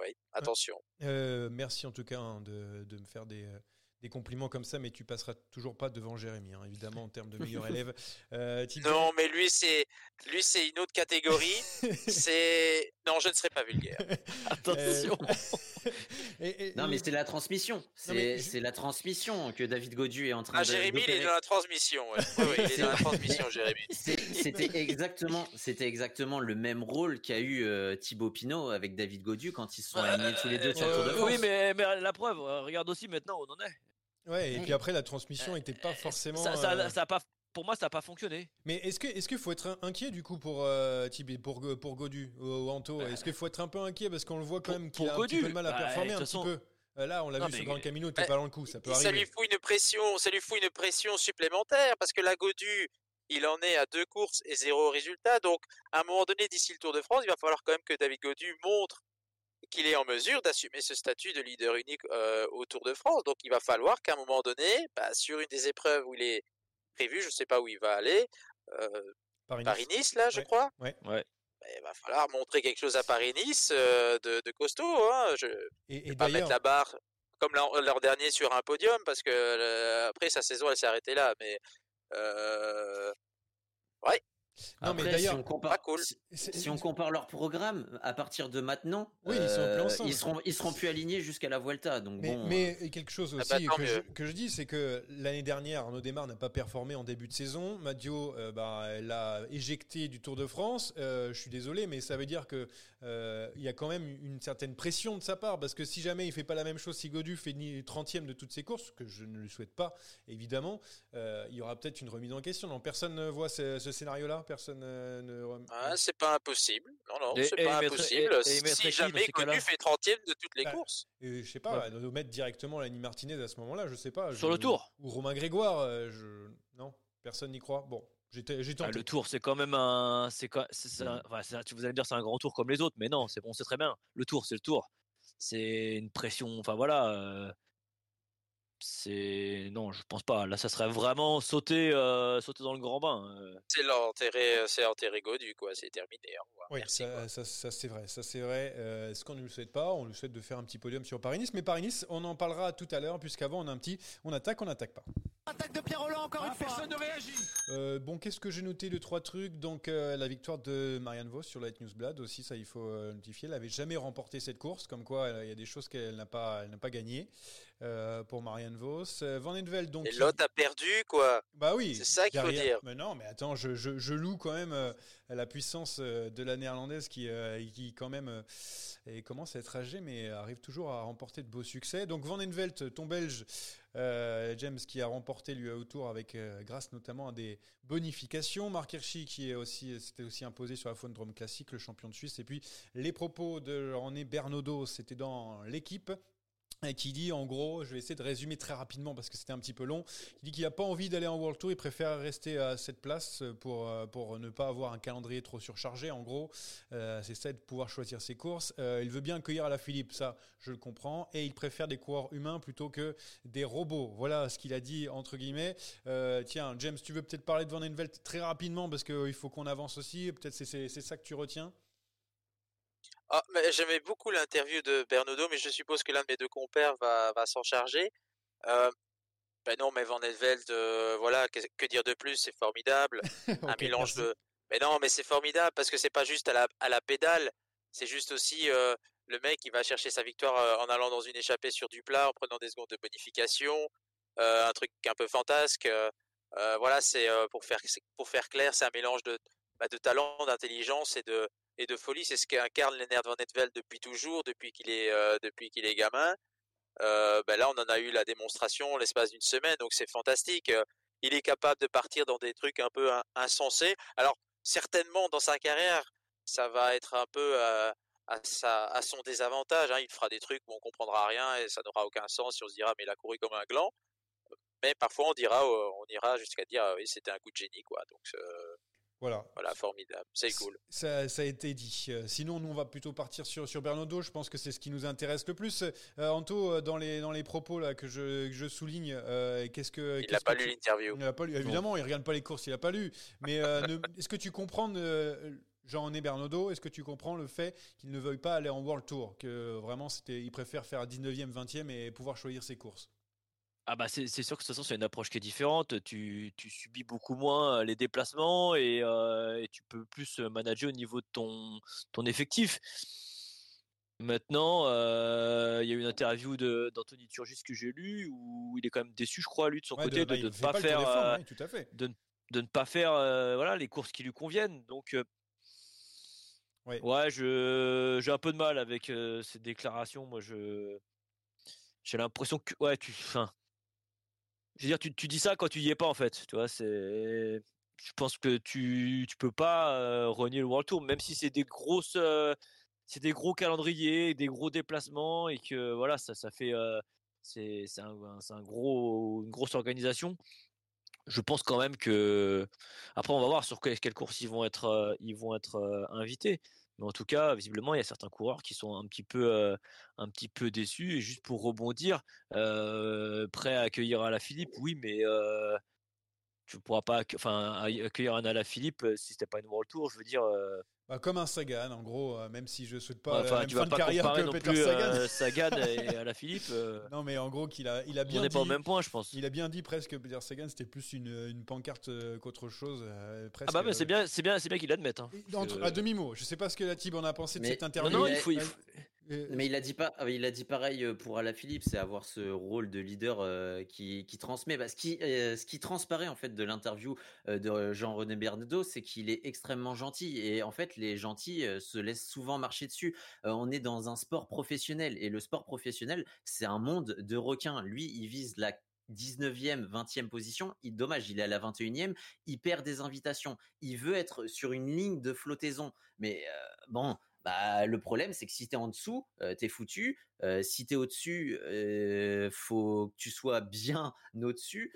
oui, attention. merci en tout cas hein, de, de, me faire des des compliments comme ça, mais tu passeras toujours pas devant Jérémy, hein, évidemment, en termes de meilleur élève. Euh, non, mais lui, c'est lui, c'est une autre catégorie. c'est non, je ne serai pas vulgaire. Attention. Euh, non, mais c'est la transmission. C'est la transmission que David Godu est en train ah, de. Jérémy, il est dans la transmission. oui, il est dans la transmission, Jérémy. C'était exactement, c'était exactement le même rôle qu'a eu euh, Thibaut Pinot avec David Godu quand ils se sont alignés tous les deux sur le Tour de France. Oui, mais, mais la preuve, regarde aussi maintenant où on en est. Ouais, et puis après, la transmission n'était pas forcément. Ça, ça, ça a pas, pour moi, ça n'a pas fonctionné. Mais est-ce que est-ce qu'il faut être inquiet du coup pour euh, pour pour Godu ou Anto? Bah, Est-ce qu'il faut être un peu inquiet parce qu'on le voit quand même qu'il a un petit peu de mal à bah, performer un petit peu? Euh, Là, on l'a vu sur Grand Camino, t'es pas dans le coup, ça peut arriver. Ça lui fout une pression, ça lui fout une pression supplémentaire parce que la Godu, il en est à deux courses et zéro résultat. Donc, à un moment donné, d'ici le Tour de France, il va falloir quand même que David Godu montre qu'il est en mesure d'assumer ce statut de leader unique euh, au Tour de France. Donc il va falloir qu'à un moment donné, bah, sur une des épreuves où il est prévu, je ne sais pas où il va aller, euh, Paris-Nice, là, je crois. Ouais. ouais. Bah, il va falloir montrer quelque chose à Paris-Nice euh, de, de, costaud. Hein. Je et, et pas mettre la barre comme l'an dernier sur un podium parce que après sa saison elle s'est arrêtée là. Mais ouais, non, mais d'ailleurs, si on compare, si, on compare leur programme à partir de maintenant, oui, ils, sont ils, seront ils seront plus alignés jusqu'à la Vuelta. Donc mais, bon, mais quelque chose ah bah, aussi que, je, que, je, dis, c'est que l'année dernière, Arnaud Desmar n'a pas performé en début de saison. Madio, euh, bah, l'a éjecté du Tour de France. Euh, je suis désolé, mais ça veut dire que euh, il y a quand même une certaine pression de sa part, parce que si jamais il fait pas la même chose, si Godu fait ni 30e de toutes ses courses, que je ne lui souhaite pas, évidemment, il y aura peut-être une remise en question. Non, personne ne voit ce, ce scénario-là personne euh, ne. Ah, c'est pas impossible. Non, non, c'est pas impossible. si jamais Connu fait 30ème de toutes les bah, courses. je sais pas, nous mettre directement Lanny Martinez à ce moment-là, je sais pas. Sur le tour. Ou Romain Grégoire, euh, je... non, personne n'y croit. Bon. J'étais, ah, le tour, c'est quand même un, c'est quoi, enfin, tu vous allez me dire c'est un grand tour comme les autres, mais non, c'est bon, c'est très bien. Le tour, c'est le tour. C'est une pression, enfin voilà. Euh, c'est non, je pense pas. Là, ça serait vraiment sauter, euh, sauter dans le grand bain. Euh. C'est l'enterré, c'est enterré Godu, quoi. C'est terminé. Oui, ça, ça, c'est vrai, ça c'est vrai. Euh, ce qu'on ne le souhaite pas, on lui souhaite de faire un petit podium sur Paris-Nice, mais Paris-Nice, on en parlera tout à l'heure, puisqu'avant on a un petit, on attaque, on n'attaque pas. Attaque de Pierre Roland encore ah, une fois. Personne ne réagit. bon, qu'est-ce que j'ai noté de trois trucs Donc la victoire de Marianne Vos sur Light Newsblad aussi, ça il faut notifier. Elle n'avait jamais remporté cette course, comme quoi il y a des choses qu'elle n'a pas, elle n'a pas gagné. pour Marianne Vos. Van Edveld, donc. Et l'autre a perdu, quoi. Bah oui. C'est ça qu'il faut dire. Mais non, mais attends, je, je, loue quand même la puissance de la néerlandaise qui, qui quand même commence à être âgée, mais arrive toujours à remporter de beaux succès. Donc Van Envelt, ton belge, euh, James qui a remporté l'UAE Tour avec euh, grâce notamment à des bonifications. Marc Hirschi qui est aussi s'était aussi imposé sur la faune Drôme classique, le champion de Suisse. Et puis les propos de René Bernaudot, c'était dans l'équipe qui dit en gros, je vais essayer de résumer très rapidement parce que c'était un petit peu long, il dit qu'il n'a pas envie d'aller en World Tour, il préfère rester à cette place pour, euh, pour ne pas avoir un calendrier trop surchargé en gros, euh, c'est ça de pouvoir choisir ses courses. Euh, il veut bien accueillir à la Philippe, ça je le comprends, et il préfère des coureurs humains plutôt que des robots. Voilà ce qu'il a dit entre guillemets. tiens, James, tu veux peut-être parler de Van Envelt très rapidement parce qu'il faut qu'on avance aussi, peut-être c'est ça que tu retiens? Ah, j'aimais beaucoup l'interview de Bernaudot, mais je suppose que l'un de mes deux compères va, va s'en charger. Euh, ben non, mais Van Edveld, euh, voilà, que, dire de plus, c'est formidable. un mélange de. Mais non, mais c'est formidable parce que c'est pas juste à la, à la pédale, c'est juste aussi euh, le mec qui va chercher sa victoire en allant dans une échappée sur du plat, en prenant des secondes de bonification, un truc un peu fantasque. voilà, c'est pour faire pour faire clair, c'est un mélange de, bah, de talent, d'intelligence et de et de folie. C'est ce qu'incarne Lennart Van Etveld depuis toujours, depuis qu'il est, euh, depuis qu'il est gamin. Euh, ben là, on en a eu la démonstration l'espace d'une semaine, donc c'est fantastique. Il est capable de partir dans des trucs un peu insensés. Alors, certainement, dans sa carrière, ça va être un peu euh, à, son désavantage. Hein. Il fera des trucs où on comprendra rien et ça n'aura aucun sens. Si on se dira, mais il a couru comme un gland. Mais parfois, on dira, on ira jusqu'à dire, oui, c'était un coup de génie, quoi. Donc, voilà. Voilà, formidable. C'est cool. Ça, a été dit. Euh, sinon, nous, on va plutôt partir sur, sur Bernardo. Je pense que c'est ce qui nous intéresse le plus. Euh, Anto, euh, dans les, dans les propos là, que, je, je souligne, qu'est-ce que. Il n'a pas lu l'interview. Il n'a pas lu. Évidemment, il ne regarde pas les courses, il n'a pas lu. Mais est-ce que tu comprends. Jean-René Bernaudot, est-ce que tu comprends le fait qu'il ne veuille pas aller en World Tour Que vraiment, c'était, il préfère faire 19e, 20e et pouvoir choisir ses courses? Ah bah c'est sûr que de toute façon c'est une approche qui est différente. Tu, tu subis beaucoup moins les déplacements et, et, tu peux plus manager au niveau de ton, ton effectif. Maintenant, il y a eu une interview d'Anthony Turgis que j'ai lu où il est quand même déçu, je crois, lui de son côté, de, ne pas, faire, De, de, ne pas faire voilà les courses qui lui conviennent. Donc ouais, ouais j'ai un peu de mal avec ces déclarations. Moi, je j'ai l'impression que ouais tu, enfin, je veux dire, tu, tu, dis ça quand tu y es pas en fait. Tu vois, c'est. Je pense que tu tu peux pas euh, renier le World Tour, même si c'est des grosses, euh, c'est des gros calendriers, des gros déplacements et que voilà, ça ça fait euh, c'est c'est un, un, gros une grosse organisation. Je pense quand même que après on va voir sur quelle, quelle course ils vont être ils vont être invités. Mais en tout cas, visiblement, il y a certains coureurs qui sont un petit peu, euh, déçus. Et juste pour rebondir, euh, prêt à accueillir à la Philippe, oui, mais euh, tu ne pourras pas, enfin, accueillir un à la Philippe si c'était pas une World Tour. Je veux dire, bah, comme un Sagan, en gros, euh, même si je souhaite pas enfin, la tu fin de carrière que Peter plus, Sagan. Euh, Sagan et à la Philippe. Euh, non, mais en gros, qu'il a, il a bien on n'est pas au même point, je pense. Il a bien dit presque que Peter Sagan c'était plus une, une pancarte qu'autre chose. presque, ah bah, bah c'est bien, c'est bien, c'est bien qu'il l'admette. Hein, à demi mot. Je sais pas ce que la Tib en a pensé de cette interview. Non, non, il faut, il faut, mais il a dit pas, ah, il dit pareil pour Alaphilippe, c'est avoir ce rôle de leader qui, qui transmet. Bah, ce qui, ce qui transparaît en fait de l'interview de Jean-René Bernardo, c'est qu'il est extrêmement gentil et en fait les gentils se laissent souvent marcher dessus. on est dans un sport professionnel et le sport professionnel, c'est un monde de requins. Lui, il vise la 19e, 20e position. Il, dommage, il est à la 21e. Il perd des invitations. Il veut être sur une ligne de flottaison. Mais bon, bah, le problème, c'est que si tu es en dessous, euh, tu es foutu. Euh, si tu es au-dessus, euh, faut que tu sois bien au-dessus.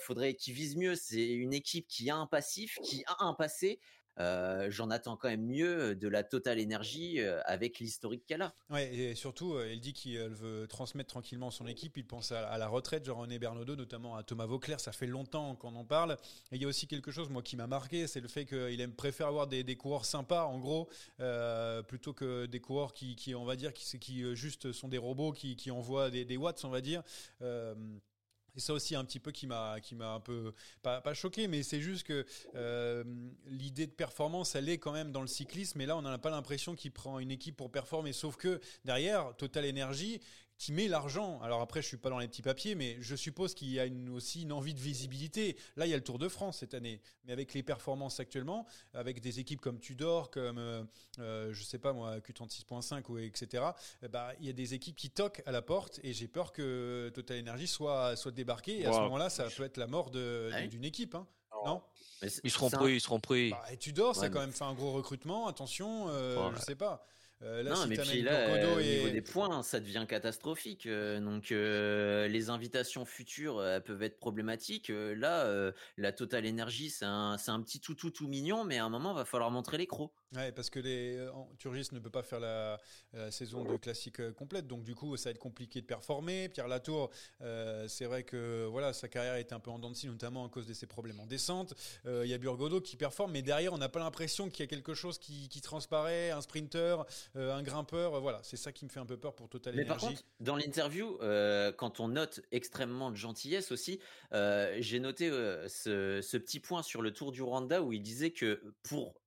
faudrait qu'il vise mieux. C'est une équipe qui a un passif, qui a un passé. Euh, j'en attends quand même mieux de la Total Énergie euh, avec l'historique qu'elle a. Ouais, et surtout, euh, elle dit qu'il veut transmettre tranquillement son équipe. Il pense à, la retraite, genre René Bernaudot, notamment à Thomas Vauclair. Ça fait longtemps qu'on en parle. Et il y a aussi quelque chose, moi, qui m'a marqué, c'est le fait qu'il aime préfère avoir des, coureurs sympas, en gros, plutôt que des coureurs qui, on va dire, qui, juste sont des robots qui, envoient des, watts, on va dire. Et ça aussi un petit peu qui m'a qui m'a un peu pas, choqué, mais c'est juste que euh, l'idée de performance, elle est quand même dans le cyclisme. Et là, on n'a pas l'impression qu'il prend une équipe pour performer. Sauf que derrière, Total Energy, qui met l'argent. Alors après, je suis pas dans les petits papiers, mais je suppose qu'il y a une, aussi une envie de visibilité. Là, il y a le Tour de France cette année, mais avec les performances actuellement, avec des équipes comme Tudor, comme euh, euh je sais pas moi, Q36.5 ou etc. Eh bah, il y a des équipes qui toquent à la porte et j'ai peur que Total Energy soit soit débarqué. Et à ce moment-là, ça peut être la mort ah d'une équipe. Hein. Non? Ils seront pris, ils seront pris. Bah, et Tudor, ça a quand même fait un gros recrutement. Attention, euh, je sais pas. Euh, là, non, mais puis là, euh, au niveau des points, ça devient catastrophique. Euh, donc, les invitations futures peuvent être problématiques. là, la Total Energy, c'est un, un, petit tout tout tout mignon, mais à un moment, il va falloir montrer les crocs. Ouais, parce que les Turgis ne peut pas faire la, saison de classique complète, donc du coup, ça va être compliqué de performer. Pierre Latour, c'est vrai que voilà, sa carrière est un peu en dents de scie, notamment à cause de ses problèmes en descente. Il y a Burgodo qui performe, mais derrière, on n'a pas l'impression qu'il y a quelque chose qui, qui transparaît, un sprinter. Euh, un grimpeur. Euh, voilà, c'est ça qui me fait un peu peur pour Total Mais par contre, dans l'interview, euh, quand on note extrêmement de gentillesse aussi, j'ai noté ce, ce, petit point sur le Tour du Rwanda où il disait que pour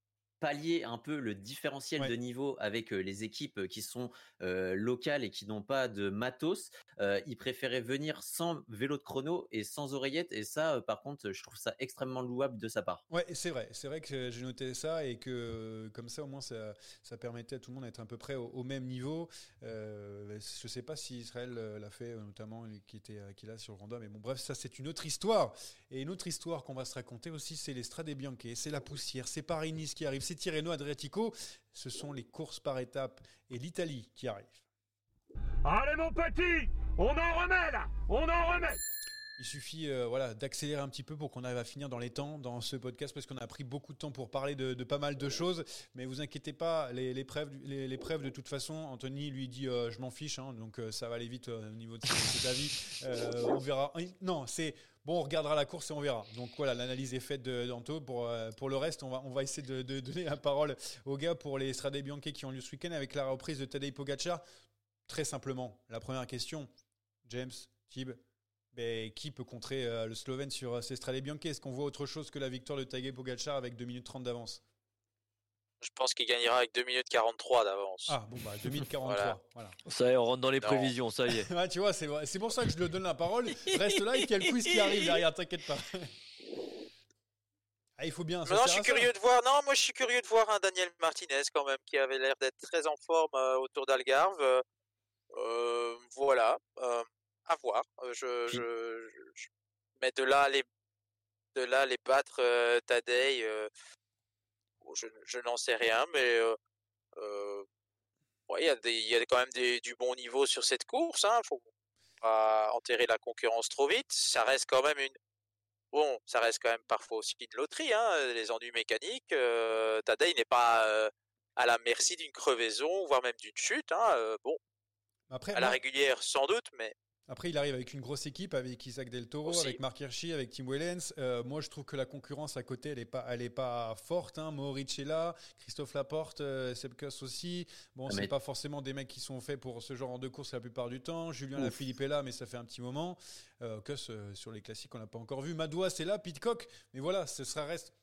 pallier un peu le différentiel de niveau avec les équipes qui sont locales et qui n'ont pas de matos. ils préféraient venir sans vélo de chrono et sans oreillette. Et ça, par contre, je trouve ça extrêmement louable de sa part. Ouais, c'est vrai. C'est vrai que j'ai noté ça et que comme ça, au moins, ça, ça permettait à tout le monde d'être à peu près au, même niveau. Je sais pas si Israël l'a fait, notamment qui était qui là sur le Rwanda. Mais bon, bref, ça, c'est une autre histoire. Et une autre histoire qu'on va se raconter aussi, c'est les Strade Bianche. C'est la poussière. C'est Paris-Nice qui arrive c'est Tirreno Adriatico. Ce sont les courses par étapes et l'Italie qui arrive. Allez mon petit, on en remet là, on en remet. Il suffit euh, voilà, d'accélérer un petit peu pour qu'on arrive à finir dans les temps dans ce podcast parce qu'on a pris beaucoup de temps pour parler de, pas mal de choses. Mais vous inquiétez pas, les, les, preuves, les, de toute façon, Anthony lui dit euh, je m'en fiche, hein, donc euh, ça va aller vite au niveau de cet avis. on verra. Non, c'est bon, on regardera la course et on verra. Donc voilà, l'analyse est faite d'Anto. Pour, pour le reste, on va, on va essayer de, donner la parole aux gars pour les Strade Bianche qui ont lieu ce week-end avec la reprise de Tadej Pogacar. Très simplement, la première question, James, Tib, mais qui peut contrer euh, le Slovène sur euh, Strade Bianche Est-ce qu'on voit autre chose que la victoire de Tadej Pogacar avec 2 minutes 30 d'avance? Je pense qu'il gagnera avec 2 minutes 43 d'avance. Ah bon bah 2 minutes 43. voilà. Ça y est, on rentre dans les prévisions, ça y est. ouais, tu vois, c'est pour ça que je lui donne la parole. Reste là et qu'il y a le quiz qui arrive derrière, t'inquiète pas. Ah, il faut bien. non, je suis curieux de voir. Non, moi je suis curieux de voir un Daniel Martinez quand même qui avait l'air d'être très en forme euh, autour d'Algarve. voilà à voir. Je, je, mais de là les de là les battre euh, Tadei, je, je n'en sais rien, mais il y a des, il y a quand même des, du bon niveau sur cette course. Hein, faut pas enterrer la concurrence trop vite. Ça reste quand même une bon, ça reste quand même parfois aussi une loterie. Hein, les ennuis mécaniques. Euh, Tadei n'est pas à la merci d'une crevaison, voire même d'une chute. Hein, bon, Après, à la régulière sans doute, mais après, il arrive avec une grosse équipe, avec Isaac Del Toro, avec Mark Hirschi, avec Tim Wellens. Euh, moi, je trouve que la concurrence à côté, elle n'est pas, elle est pas forte. Hein. Mohoric est là, Christophe Laporte, euh, Sepkus aussi. Bon, ah, c'est pas forcément des mecs qui sont faits pour ce genre de course la plupart du temps. Julien Lafilippe est là, mais ça fait un petit moment. Euh, euh sur les classiques, on l'a pas encore vu. Madoua, c'est là, Pitcock. Mais voilà, ce sera reste.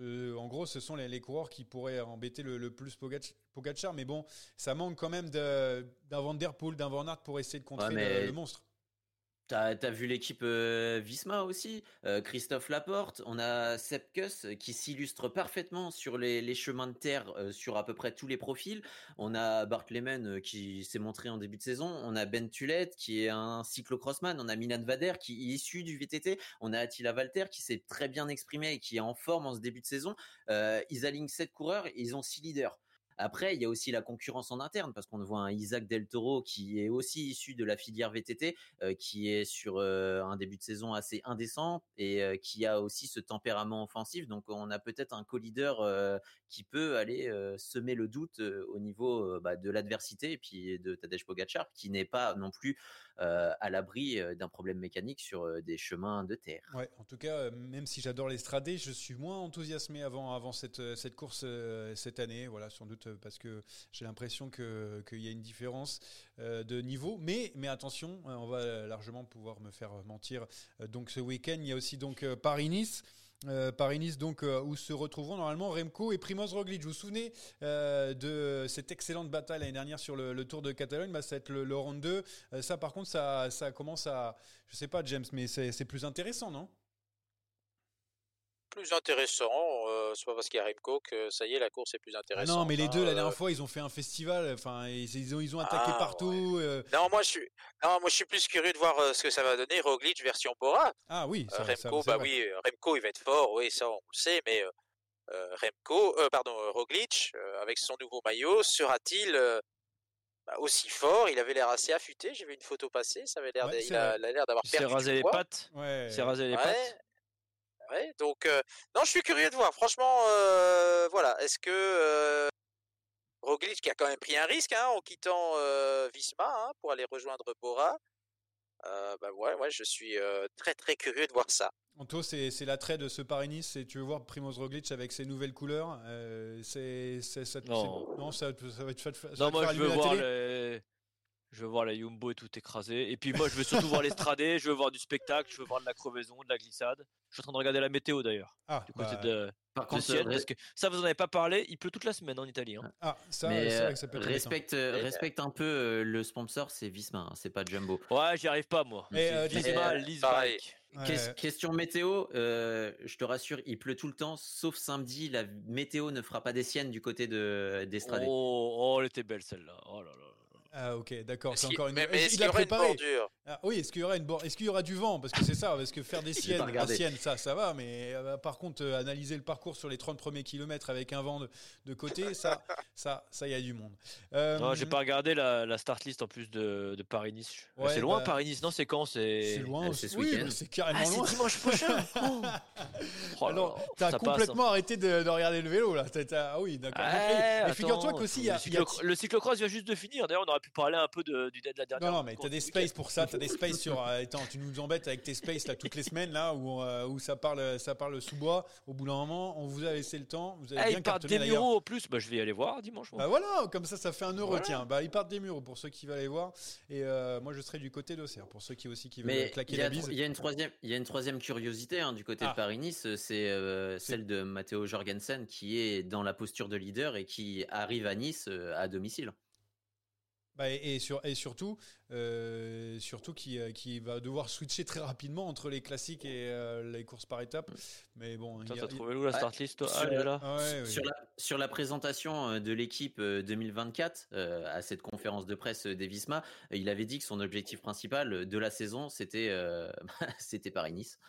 En gros, ce sont les, coureurs qui pourraient embêter le, plus Pogacar, mais bon, ça manque quand même d'un Van Der Poel, d'un Van Aert pour essayer de contrer le, monstre. T'as as vu l'équipe euh, Visma aussi, euh, Christophe Laporte, on a Sepkus qui s'illustre parfaitement sur les, chemins de terre euh, sur à peu près tous les profils. On a Bart Lehman qui s'est montré en début de saison. On a Ben Tulette qui est un cyclocrossman. On a Milan Vader qui est issu du VTT. On a Attila Walter qui s'est très bien exprimé et qui est en forme en ce début de saison. ils alignent sept coureurs et ils ont six leaders. Après, il y a aussi la concurrence en interne parce qu'on voit un Isaac Del Toro qui est aussi issu de la filière VTT, euh, qui est sur euh, un début de saison assez indécent et euh, qui a aussi ce tempérament offensif. Donc, on a peut-être un co-leader qui peut aller semer le doute au niveau bah, de l'adversité et puis de Tadej Pogacar, qui n'est pas non plus à l'abri d'un problème mécanique sur des chemins de terre. Ouais, en tout cas, même si j'adore les stradés, je suis moins enthousiasmé avant, avant cette, cette course cette année. Voilà, sans doute parce que j'ai l'impression qu'il y a une différence de niveau. Mais, mais attention, on va largement pouvoir me faire mentir. Donc ce week-end, il y a aussi donc Paris-Nice. Paris-Nice, donc où se retrouveront normalement Remco et Primoz Roglic. Vous vous souvenez de cette excellente bataille l'année dernière sur le, Tour de Catalogne? Bah, Ça va être le, round 2. ça, par contre, ça, ça commence à. Je sais pas, James, mais c'est plus intéressant, non? Plus intéressant. Euh, c'est pas parce qu'il y a Remco que ça y est, la course est plus ah intéressante. non, mais les deux, la dernière euh. fois, ils ont fait un festival. Enfin, ils, ont, ils ont attaqué ah, partout. Euh. Non, moi je suis, non, moi je suis plus curieux de voir ce que ça va donner. Roglic version Bora. Ah oui. Remco, bah oui, Remco, il va être fort. Oui, ça on le sait, mais Remco, pardon, Roglic, avec son nouveau maillot, sera-t-il bah, aussi fort? Il avait l'air assez affûté. J'ai vu une photo passer. Ça avait l'air, il a l'air d'avoir perdu. C'est rasé les pattes. Ouais. C'est rasé les pattes donc, non, je suis curieux de voir. Franchement, voilà. Est-ce que Roglic, qui a quand même pris un risque hein, en quittant Visma hein, pour aller rejoindre Bora, bah ouais, ouais, je suis très très curieux de voir ça. Anto, c'est l'attrait de ce Paris-Nice. Tu veux voir Primoz Roglic avec ses nouvelles couleurs c'est, non. non, ça, ça, va être ça Non, moi je veux voir les... Je veux voir la Yumbo et tout écrasé. Et puis moi, je veux surtout voir l'estradé, je veux voir du spectacle, je veux voir de la crevaison, de la glissade. Je suis en train de regarder la météo d'ailleurs. Ah, du côté bah, de, par contre, euh, parce que ça, vous en avez pas parlé. Il pleut toute la semaine en Italie. Hein. Ah, ça, Mais, vrai que ça peut respecte, euh, respecte un peu euh, le sponsor, c'est Visma, hein, c'est pas Jumbo. Ouais, j'y arrive pas moi. Mais Visma, Question météo, je te rassure, il pleut tout le temps, sauf samedi. La météo ne fera pas des siennes du côté de d'Estradé. Oh, oh, elle était belle celle-là. Oh là là. Ah ok, d'accord, c'est encore une. Mais, mais il, a préparé. Ah, oui, est-ce qu'il y aura une Est-ce qu'il y aura du vent? Parce que c'est ça, parce que faire des siennes, la sienne, ça, ça va, mais euh, par contre, euh, analyser le parcours sur les 30 premiers kilomètres avec un vent de, côté, ça, ça, ça, y a du monde. Euh, non, j'ai pas regardé la, la, start list en plus de, de Paris-Nice. c'est loin bah, Paris-Nice, non C'est quand? C'est loin, c'est ce oui, c'est carrément ah, loin. C'est dimanche prochain. oh. Alors, t'as complètement hein. arrêté de, de, regarder le vélo là. ah oui, d'accord. et, figure-toi qu'aussi, il y a, le, cyclocross vient juste de finir. D'ailleurs, on aurait pu parler un peu de, du, de la dernière. Non, non, mais t'as des spaces pour ça. T'as des spaces sur attends, tu nous embêtes avec tes spaces là toutes les semaines là où, euh, où ça parle ça parle sous bois. Au bout d'un moment, on vous a laissé le temps. Vous avez ah, bien ils partent des murs au plus. Bah, je vais y aller voir dimanche. Bah voilà, comme ça, ça fait un euro. Tiens, bah ils partent des murs pour ceux qui veulent aller voir. Et euh, moi, je serai du côté d'Auxerre pour ceux qui aussi qui veulent claquer la bise. Il y a une troisième, il y a une troisième curiosité hein, du côté de ah. Paris-Nice, c'est euh, celle de Matteo Jorgensen qui est dans la posture de leader et qui arrive à Nice à domicile. Bah, et, sur, et, surtout, euh, surtout qui, euh, qui, va devoir switcher très rapidement entre les classiques et euh, les courses par étapes. Mais bon, tu as trouvé où la start list sur, là sur, la, sur, la, présentation de l'équipe 2024 à cette conférence de presse d'Evisma, il avait dit que son objectif principal de la saison, c'était c'était Paris-Nice.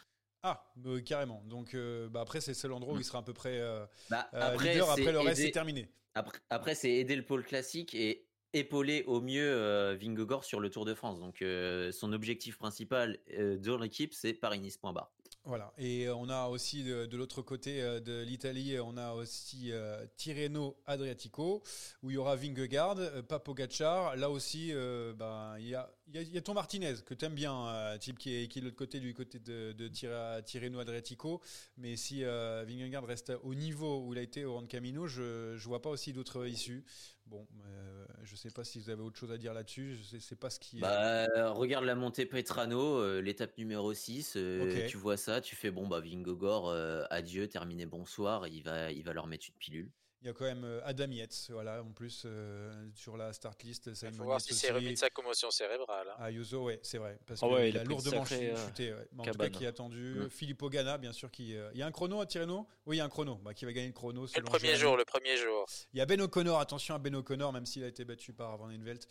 Ah, carrément. Donc bah, après, c'est l'endroit où il sera à peu près bah, après, leader. Après, le reste, c'est terminé. Après, après c'est aider le pôle classique et épauler au mieux euh, Vingegaard sur le Tour de France. Donc euh, son objectif principal euh, de l'équipe, c'est Paris-Nice.bar. Voilà, et on a aussi de, l'autre côté de l'Italie, on a aussi Tirreno Adriatico, où il y aura Vingegaard, Papo Gachar. Là aussi, ben, il y, a, ton Martinez, que tu aimes bien, type qui est, qui de l'autre côté, du côté de, de Tirreno Adriatico. Mais si Vingegaard reste au niveau où il a été au Grand Camino, je ne vois pas aussi d'autres issues. Bon, euh, je sais pas si vous avez autre chose à dire là-dessus. Je sais, pas ce qui. Bah, regarde la montée Petrano, euh, l'étape numéro 6. Euh, tu vois ça, tu fais bon, bah, Vingogor, adieu, terminé, bonsoir. Il va, il va leur mettre une pilule. Il y a quand même euh, Adam Yates, voilà, en plus euh, sur la start list. Il faut voir si c'est remis de sa commotion cérébrale. Hein. Ah, Yuzo, ouais, c'est vrai. Parce ah qu'il a, lourdement chuté. Euh, en tout cas, qui a attendu. Mm. Philippe Ogana, bien sûr. Qui, il y a un chrono à Tirreno? Oui, il y a un chrono bah, qui va gagner le chrono. Le premier jour, le premier jour. Il y a Ben O'Connor, attention à Ben O'Connor, même s'il a été battu par Van Envelt.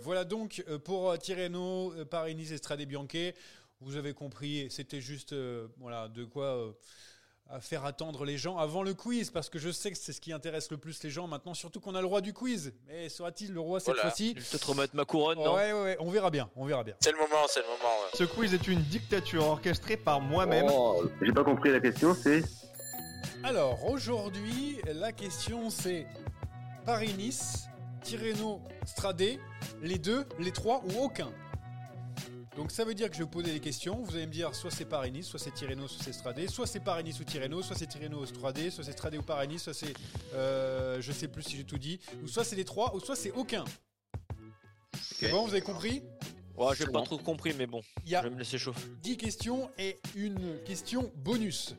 voilà donc pour Tirreno, Paris-Nice, Estrade Bianche. Vous avez compris, c'était juste voilà, de quoi à faire attendre les gens avant le quiz, parce que je sais que c'est ce qui intéresse le plus les gens maintenant, surtout qu'on a le roi du quiz. Mais sera-t-il le roi cette fois-ci Je vais peut-être remettre ma couronne, non ouais, ouais, on verra bien, on verra bien. C'est le moment, c'est le moment. Ce quiz est une dictature orchestrée par moi-même. Oh, j'ai pas compris la question, c'est... Alors, aujourd'hui, la question c'est Paris-Nice, Tirreno, Stradé, les deux, les trois ou aucun? Donc ça veut dire que je vais vous poser des questions. Vous allez me dire soit c'est Paris-Nice, soit c'est Tirreno, soit c'est Stradé, soit c'est Paris-Nice ou Tirreno, soit c'est Tirreno ou Stradé, soit c'est Stradé ou Paris-Nice, soit c'est euh, je sais plus si j'ai tout dit, ou soit c'est les trois, ou soit c'est aucun. C'est bon, vous avez compris? Ouais, j'ai pas trop compris, mais bon. je vais me laisser chauffer. 10 questions et une question bonus.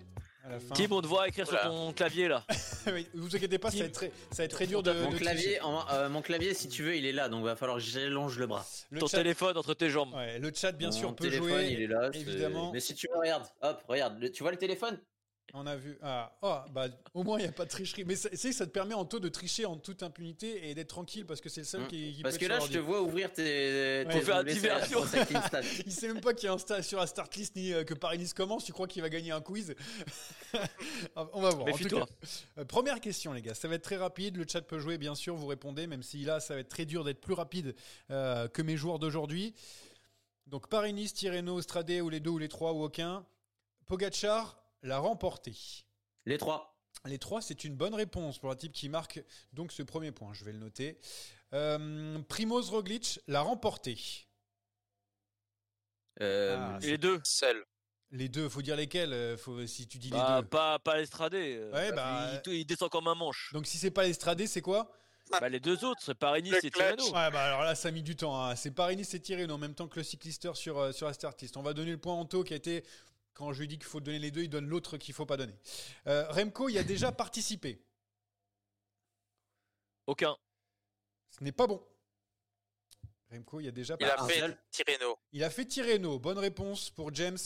Tim, on te voit écrire sur ton clavier là. vous inquiétez pas, ça va être très, ça va être très dur de. Mon clavier, euh, mon clavier, si tu veux, il est là, donc il va falloir que j'allonge le bras. ton téléphone entre tes jambes. Ouais, le chat, bien sûr, mon peut téléphone, jouer. Il est là, évidemment. Mais si tu veux, regarde, hop, regarde, tu vois le téléphone? On a vu. Ah, oh, bah, au moins, il n'y a pas de tricherie. Mais c'est ça te permet en taux de tricher en toute impunité et d'être tranquille parce que c'est le seul mmh. qui, qui, Parce que là, je te vois ouvrir tes. tes faire diversion. il sait même pas qu'il y a un stade sur la start list ni euh, que Paris-Nice commence. Tu crois qu'il va gagner un quiz? On va voir. En tout cas, euh, première question, les gars. Ça va être très rapide. Le chat peut jouer, bien sûr. Vous répondez, même si là, ça va être très dur d'être plus rapide euh, que mes joueurs d'aujourd'hui. Donc, Paris-Nice, Tirreno, Stradé, ou les deux, ou les trois, ou aucun. Pogachar, l'a remporté Les trois. Les trois, c'est une bonne réponse pour un type qui marque donc ce premier point. Je vais le noter. Euh, Primoz Roglic l'a remporté. Euh, ah, les deux. Seul. Les deux, faut dire lesquels. Euh, faut, si tu dis les bah, deux. Pas, pas l'Estradé. Ouais, bah, il, descend comme un manche. Donc si c'est pas l'Estradé, c'est quoi? Bah, les deux autres, c'est Paris-Nice et Tirreno. Ouais, bah alors là, ça a mis du temps. Hein. C'est Paris-Nice et Tirreno en même temps que le cyclisteur sur, sur la On va donner le point à Anto qui a été quand je lui dis qu'il faut donner les deux, il donne l'autre qu'il ne faut pas donner. Euh, Remco y a déjà participé. Aucun. Ce n'est pas bon. Remco y a déjà Il a fait Tirreno. Il a fait Tirreno. Bonne réponse pour James.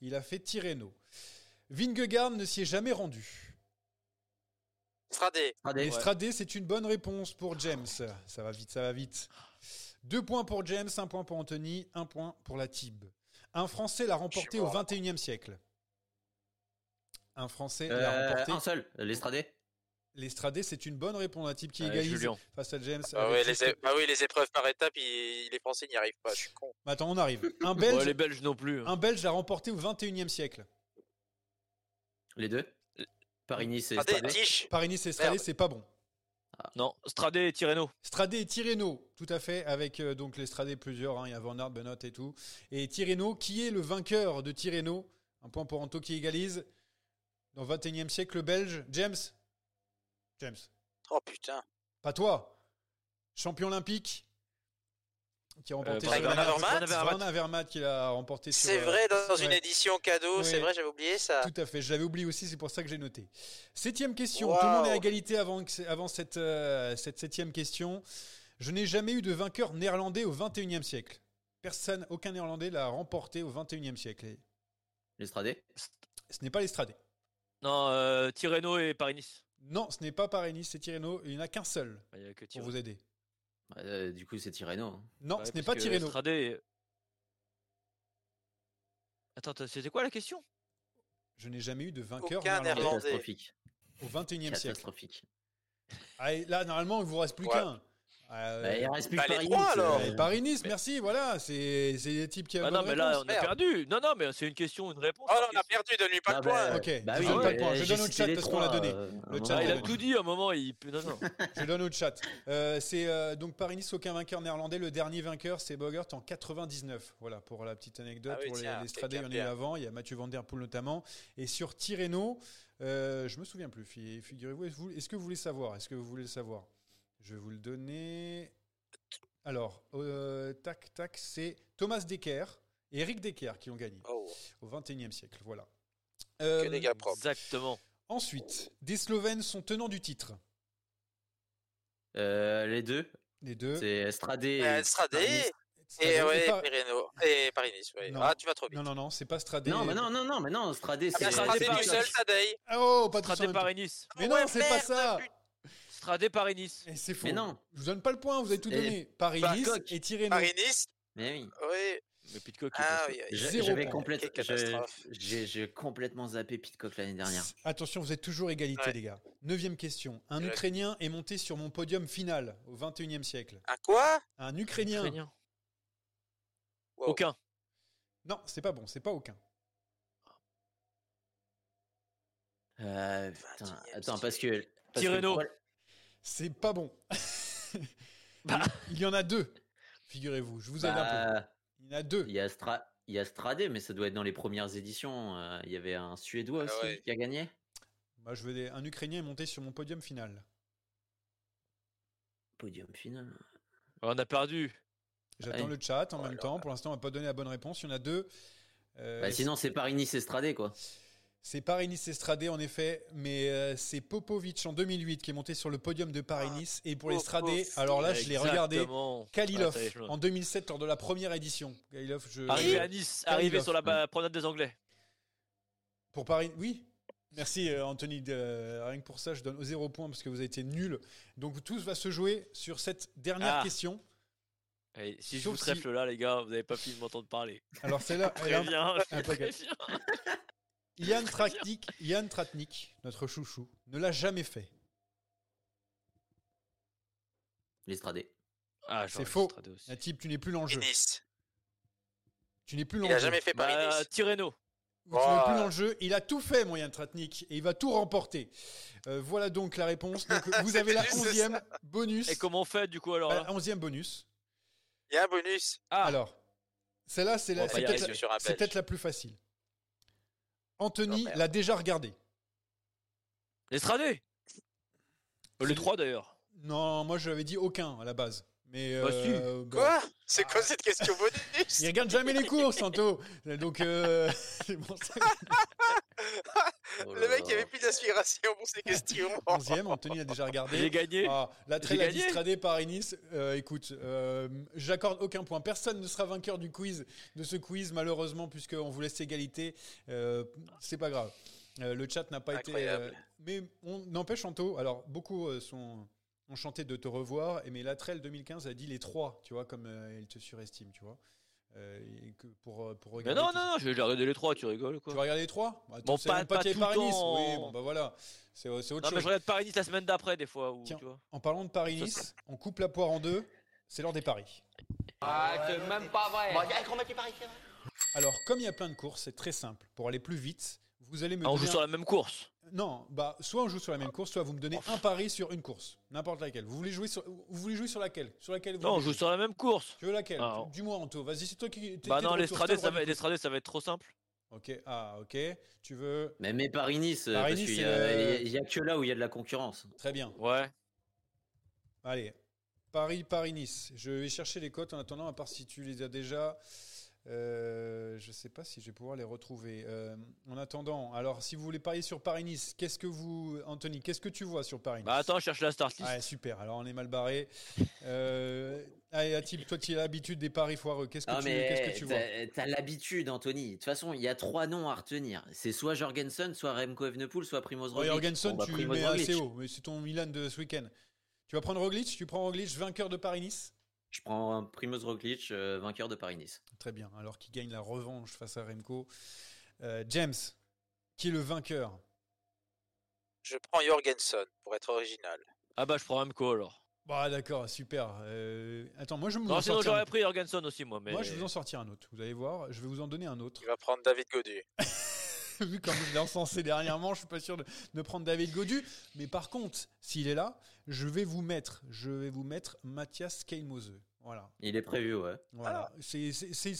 Il a fait Tirreno. Vingegaard ne s'y est jamais rendu. Stradé. Stradé, c'est une bonne réponse pour James. Ça va vite, ça va vite. Deux points pour James, un point pour Anthony, un point pour la Tib. Un Français l'a remporté au 21e siècle. Un Français l'a euh, remporté. Un seul, l'Estradé L'Estradé, c'est une bonne réponse. Un type qui égalise face à James. Ah, oui, les, ah oui, les épreuves par étapes, les Français n'y arrivent pas. Je suis con. Attends, on arrive. Un Belge. les Belges non plus. Hein. Un Belge l'a remporté au 21e siècle. Les deux? Paris-Nice et Estradé. Paris-Nice et Estradé, c'est pas bon. Non, Stradé et Tirreno. Stradé et Tirreno, tout à fait, avec euh, donc les Stradé plusieurs, hein, il y a Van Aert, Benot et tout. Et Tirreno, qui est le vainqueur de Tirreno? Un point pour Anto qui égalise. Dans le 21e siècle, le Belge, James? James. Oh putain. Pas toi. Champion olympique qui a remporté euh, Van Avermaet qui l'a remporté C'est euh, vrai dans une édition cadeau, c'est vrai, j'avais oublié ça. Tout à fait, j'avais oublié aussi, c'est pour ça que j'ai noté. Septième question, tout le monde est à égalité avant, avant cette, euh, cette septième question. Je n'ai jamais eu de vainqueur néerlandais au 21e siècle. Personne, aucun néerlandais l'a remporté au 21e siècle. L'Estradé Ce n'est pas l'Estradé. Non, Tirreno et Paris-Nice. Non, ce n'est pas Paris-Nice, c'est Tirreno. Il n'y en a qu'un seul pour vous aider. Euh, du coup, c'est Tirreno. Hein. Non, ce n'est pas Tirreno. Stradé... Attends, c'était quoi la question? Je n'ai jamais eu de vainqueur catastrophique. Au 21 e siècle. Catastrophique. Ah, là, normalement, il vous reste plus qu'un. Euh, bah, il reste plus bah, Paris -Nice, alors. Euh, Paris Nice, merci. Voilà, c'est c'est des types qui. Ah non, mais là, on a perdu. Non, non, mais c'est une question, une réponse. Oh, on a perdu. Donne-lui pas de point. Ok. Bah, oui, pas de point. Je donne au chat parce qu'on l'a donné. le chat, il a tout dit à un moment. Il... Non, non. Je donne au chat. Euh, c'est euh, donc Paris Nice, aucun vainqueur néerlandais. Le dernier vainqueur, c'est Bogert en 99. Voilà pour la petite anecdote. Ah, pour les, les Stradés, il y en a eu avant. Il y a Mathieu Van Der Poel notamment. Et sur Tirreno, euh, je me souviens plus. Figurez-vous. Est-ce que vous voulez savoir? Est-ce que vous voulez le savoir? Je vais vous le donner. Alors, euh, tac, tac, c'est Thomas Decker et Eric Decker qui ont gagné oh. au XXIe siècle. Voilà. Euh, des gars propres. Exactement. Ensuite, des Slovènes sont tenants du titre. Euh, les deux. Les deux. C'est Estradé. Estradé. Et, ouais, et, Paris Nice. Ah, tu vas trop vite. Non, non, non, c'est pas Stradé. Non, mais non, non, non, mais non, Stradé, ah, c'est. Stradé du seul, Stradé. Oh, pas Stradé Paris Nice. Mais non, c'est pas ça. Stradé Paris-Nice. C'est faux. Mais non. Je vous donne pas le point, vous avez tout donné. Paris-Nice et Tirreno. Paris-Nice Mais oui. Oui. Mais Pitcock, ah, oui, j'avais complètement, j'ai complètement zappé Pitcock l'année dernière. Attention, vous êtes toujours égalité, ouais. les gars. Neuvième question. Un Ukrainien est monté sur mon podium final au 21e siècle. Un quoi? Un Ukrainien. Ukrainien. Wow. Aucun. Non, c'est pas bon, c'est pas aucun. Euh, putain, attends, parce que. Parce. Que c'est pas bon. bah. Il y en a deux, figurez-vous. Je vous aide bah, un peu. Il y en a deux. Il y a, Stra... il y a Stradé, mais ça doit être dans les premières éditions. Euh, il y avait un Suédois ah aussi ouais. qui a gagné. Moi, je veux des... un Ukrainien est monté sur mon podium final. Podium final. On a perdu. J'attends le chat en oh même temps. Pour l'instant, on n'a pas donné la bonne réponse. Il y en a deux. Euh, bah, sinon, c'est Paris-Nice Estradé, quoi. C'est Paris-Nice Estradé en effet, mais euh, c'est Popovic en 2008 qui est monté sur le podium de Paris-Nice. et pour l'Estradé, alors là je l'ai regardé, Kalilov en 2007 lors de la première édition. Kalilov, je... Arrivé à Nice, arrivé sur la promenade des Anglais. Pour Paris, oui. Merci euh, Anthony. rien que pour ça, je donne 0 points parce que vous avez été nul. Donc tout va se jouer sur cette dernière ah. question. si je vous trèfle là, les gars, vous n'avez pas fini de m'entendre parler. Alors c'est là. Yann Tratnik, Yann Tratnik, notre chouchou, ne l'a jamais fait. L'Estradé. Ah, c'est faux. Un type, tu n'es plus l'enjeu. Tu n'es plus l'enjeu. Il a jamais fait Paris bah, Tirreno. Tu n'es plus l'enjeu. Il a tout fait, mon Yann Tratnik, et il va tout remporter. Euh, voilà donc la réponse. Donc, vous avez la 11e bonus. Et comment on fait du coup alors 11e bonus. Il y a un bonus. Ah. Alors, celle-là, c'est peut-être la plus facile. Anthony l'a déjà regardé. L'Estradé Les trois d'ailleurs. Non, moi je l'avais dit aucun à la base. Mais bah, euh, bah, Quoi? C'est quoi cette question bonus? Il regarde jamais les cours, Santo. Donc euh, c'est bon ça. le mec il avait plus d'inspiration pour ces questions. Onzième, Anthony a déjà regardé. J'ai gagné. Ah, la trail a distradé Paris-Nice. Euh, écoute, j'accorde aucun point. Personne ne sera vainqueur du quiz, de ce quiz malheureusement puisqu'on vous laisse égalité. c'est pas grave. le chat n'a pas été. mais on n'empêche, Anto. Alors beaucoup sont enchanté de te revoir. Et mais Latrell 2015 a dit les trois, tu vois, comme euh, il te surestime, tu vois. Euh, que pour, euh, pour regarder. Mais non, non, non, j'ai regardé les trois, tu rigoles quoi? Tu vas regarder les trois? Bah, Bon, pas, pas, tout Paris-Nice. Oui, bon, bah voilà. C'est autre non, chose. Mais je regarde Paris-Nice la semaine d'après, des fois. Où, Tiens, tu vois. En parlant de Paris-Nice, on coupe la poire en deux. C'est l'heure des paris. Ah, c'est même pas vrai. Bon, paris, Alors, comme il y a plein de courses, c'est très simple. Pour aller plus vite, vous allez me. Ah, on joue sur la même course. Non, bah soit on joue sur la même course, soit vous me donnez un pari sur une course, n'importe laquelle. Vous voulez jouer sur, vous voulez jouer sur laquelle? Sur laquelle Non, on joue sur la même course. Tu veux laquelle? Dis-moi Anto, vas-y, c'est toi qui. Bah non, l'Estradé, ça, va, ça va être trop simple. Ok, ah ok. Tu veux. Mais, mais Paris-Nice, parce qu'il y, a que là où il y a de la concurrence. Très bien. Ouais. Allez, Paris, Paris-Nice. Je vais chercher les cotes en attendant, à part si tu les as déjà. Euh, je ne sais pas si je vais pouvoir les retrouver. Euh, en attendant, alors si vous voulez parier sur Paris-Nice, qu'est-ce que vous, Anthony, qu'est-ce que tu vois sur Paris-Nice? Bah Attends, je cherche la start list. super, alors on est mal barré. euh, allez, Atib, toi tu as l'habitude des paris foireux. Qu'est-ce que, tu, qu'est-ce que tu vois? Tu as l'habitude, Anthony. De toute façon, il y a trois noms à retenir. C'est soit Jorgensen, soit Remco Evenepoel, soit Primoz Roglic. Jorgensen, bah, tu mets assez haut, mais c'est ton Milan de ce week-end. Tu vas prendre Roglic? Tu prends Roglic, vainqueur de Paris-Nice? Je prends Primoz Roglic, euh, vainqueur de Paris-Nice. Très bien. Alors qui gagne la revanche face à Remco. Euh, James, qui est le vainqueur? Je prends Jorgensen pour être original. Ah bah je prends Remco alors. Bah d'accord, super. Euh, attends, moi je me. Non, sinon j'aurais pris Jorgensen aussi moi. Mais... Moi je vais vous en sortir un autre. Vous allez voir, je vais vous en donner un autre. Il va prendre David Godu. Vu comme je l'ai encensé dernièrement, je suis pas sûr de, prendre David Godu. Mais par contre, s'il est là, je vais vous mettre, je vais vous mettre Mathias Keimose. Voilà. Il est prévu, ouais. Voilà. C'est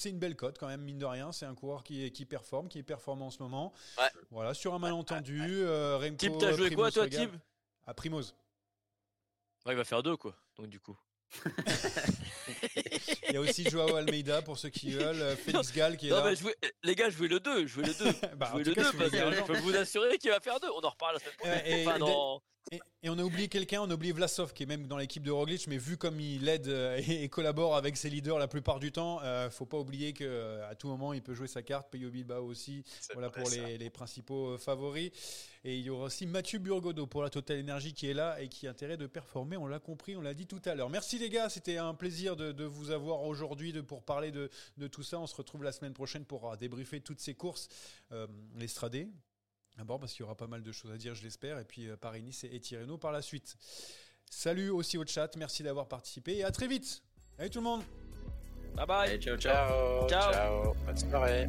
une belle cote quand même, mine de rien. C'est un coureur qui, qui performe, qui est performant en ce moment. Ouais. Voilà, sur un malentendu. Euh, Remco, Tib, t'as joué quoi toi, Tib À Primoz. il va faire deux, quoi. Donc, du coup. Il y a aussi Joao Almeida pour ceux qui veulent, euh, Félix Gall qui est non, Mais les gars, je jouais le 2, je jouais le 2. bah, je le 2 parce que je peux vous assurer qu'il va faire deux. On en reparle la semaine prochaine. enfin, dans... Et, on a oublié quelqu'un, on a oublié Vlasov qui est même dans l'équipe de Roglic, mais vu comme il aide euh, et, collabore avec ses leaders la plupart du temps, euh, faut pas oublier que euh, à tout moment il peut jouer sa carte. Peyo Bilbao aussi, voilà pour les, principaux favoris. Et il y aura aussi Mathieu Burgodo pour la Total Energy qui est là et qui a intérêt de performer. On l'a compris, on l'a dit tout à l'heure. Merci les gars, c'était un plaisir de, vous avoir aujourd'hui pour parler de, tout ça. On se retrouve la semaine prochaine pour débriefer toutes ces courses, l'Estradé D'abord parce qu'il y aura pas mal de choses à dire, je l'espère, et puis euh, Paris-Nice et Tirreno par la suite. Salut aussi au chat, merci d'avoir participé et à très vite. Salut tout le monde. Bye bye. ciao, ciao. Ciao. ciao. Bonne soirée.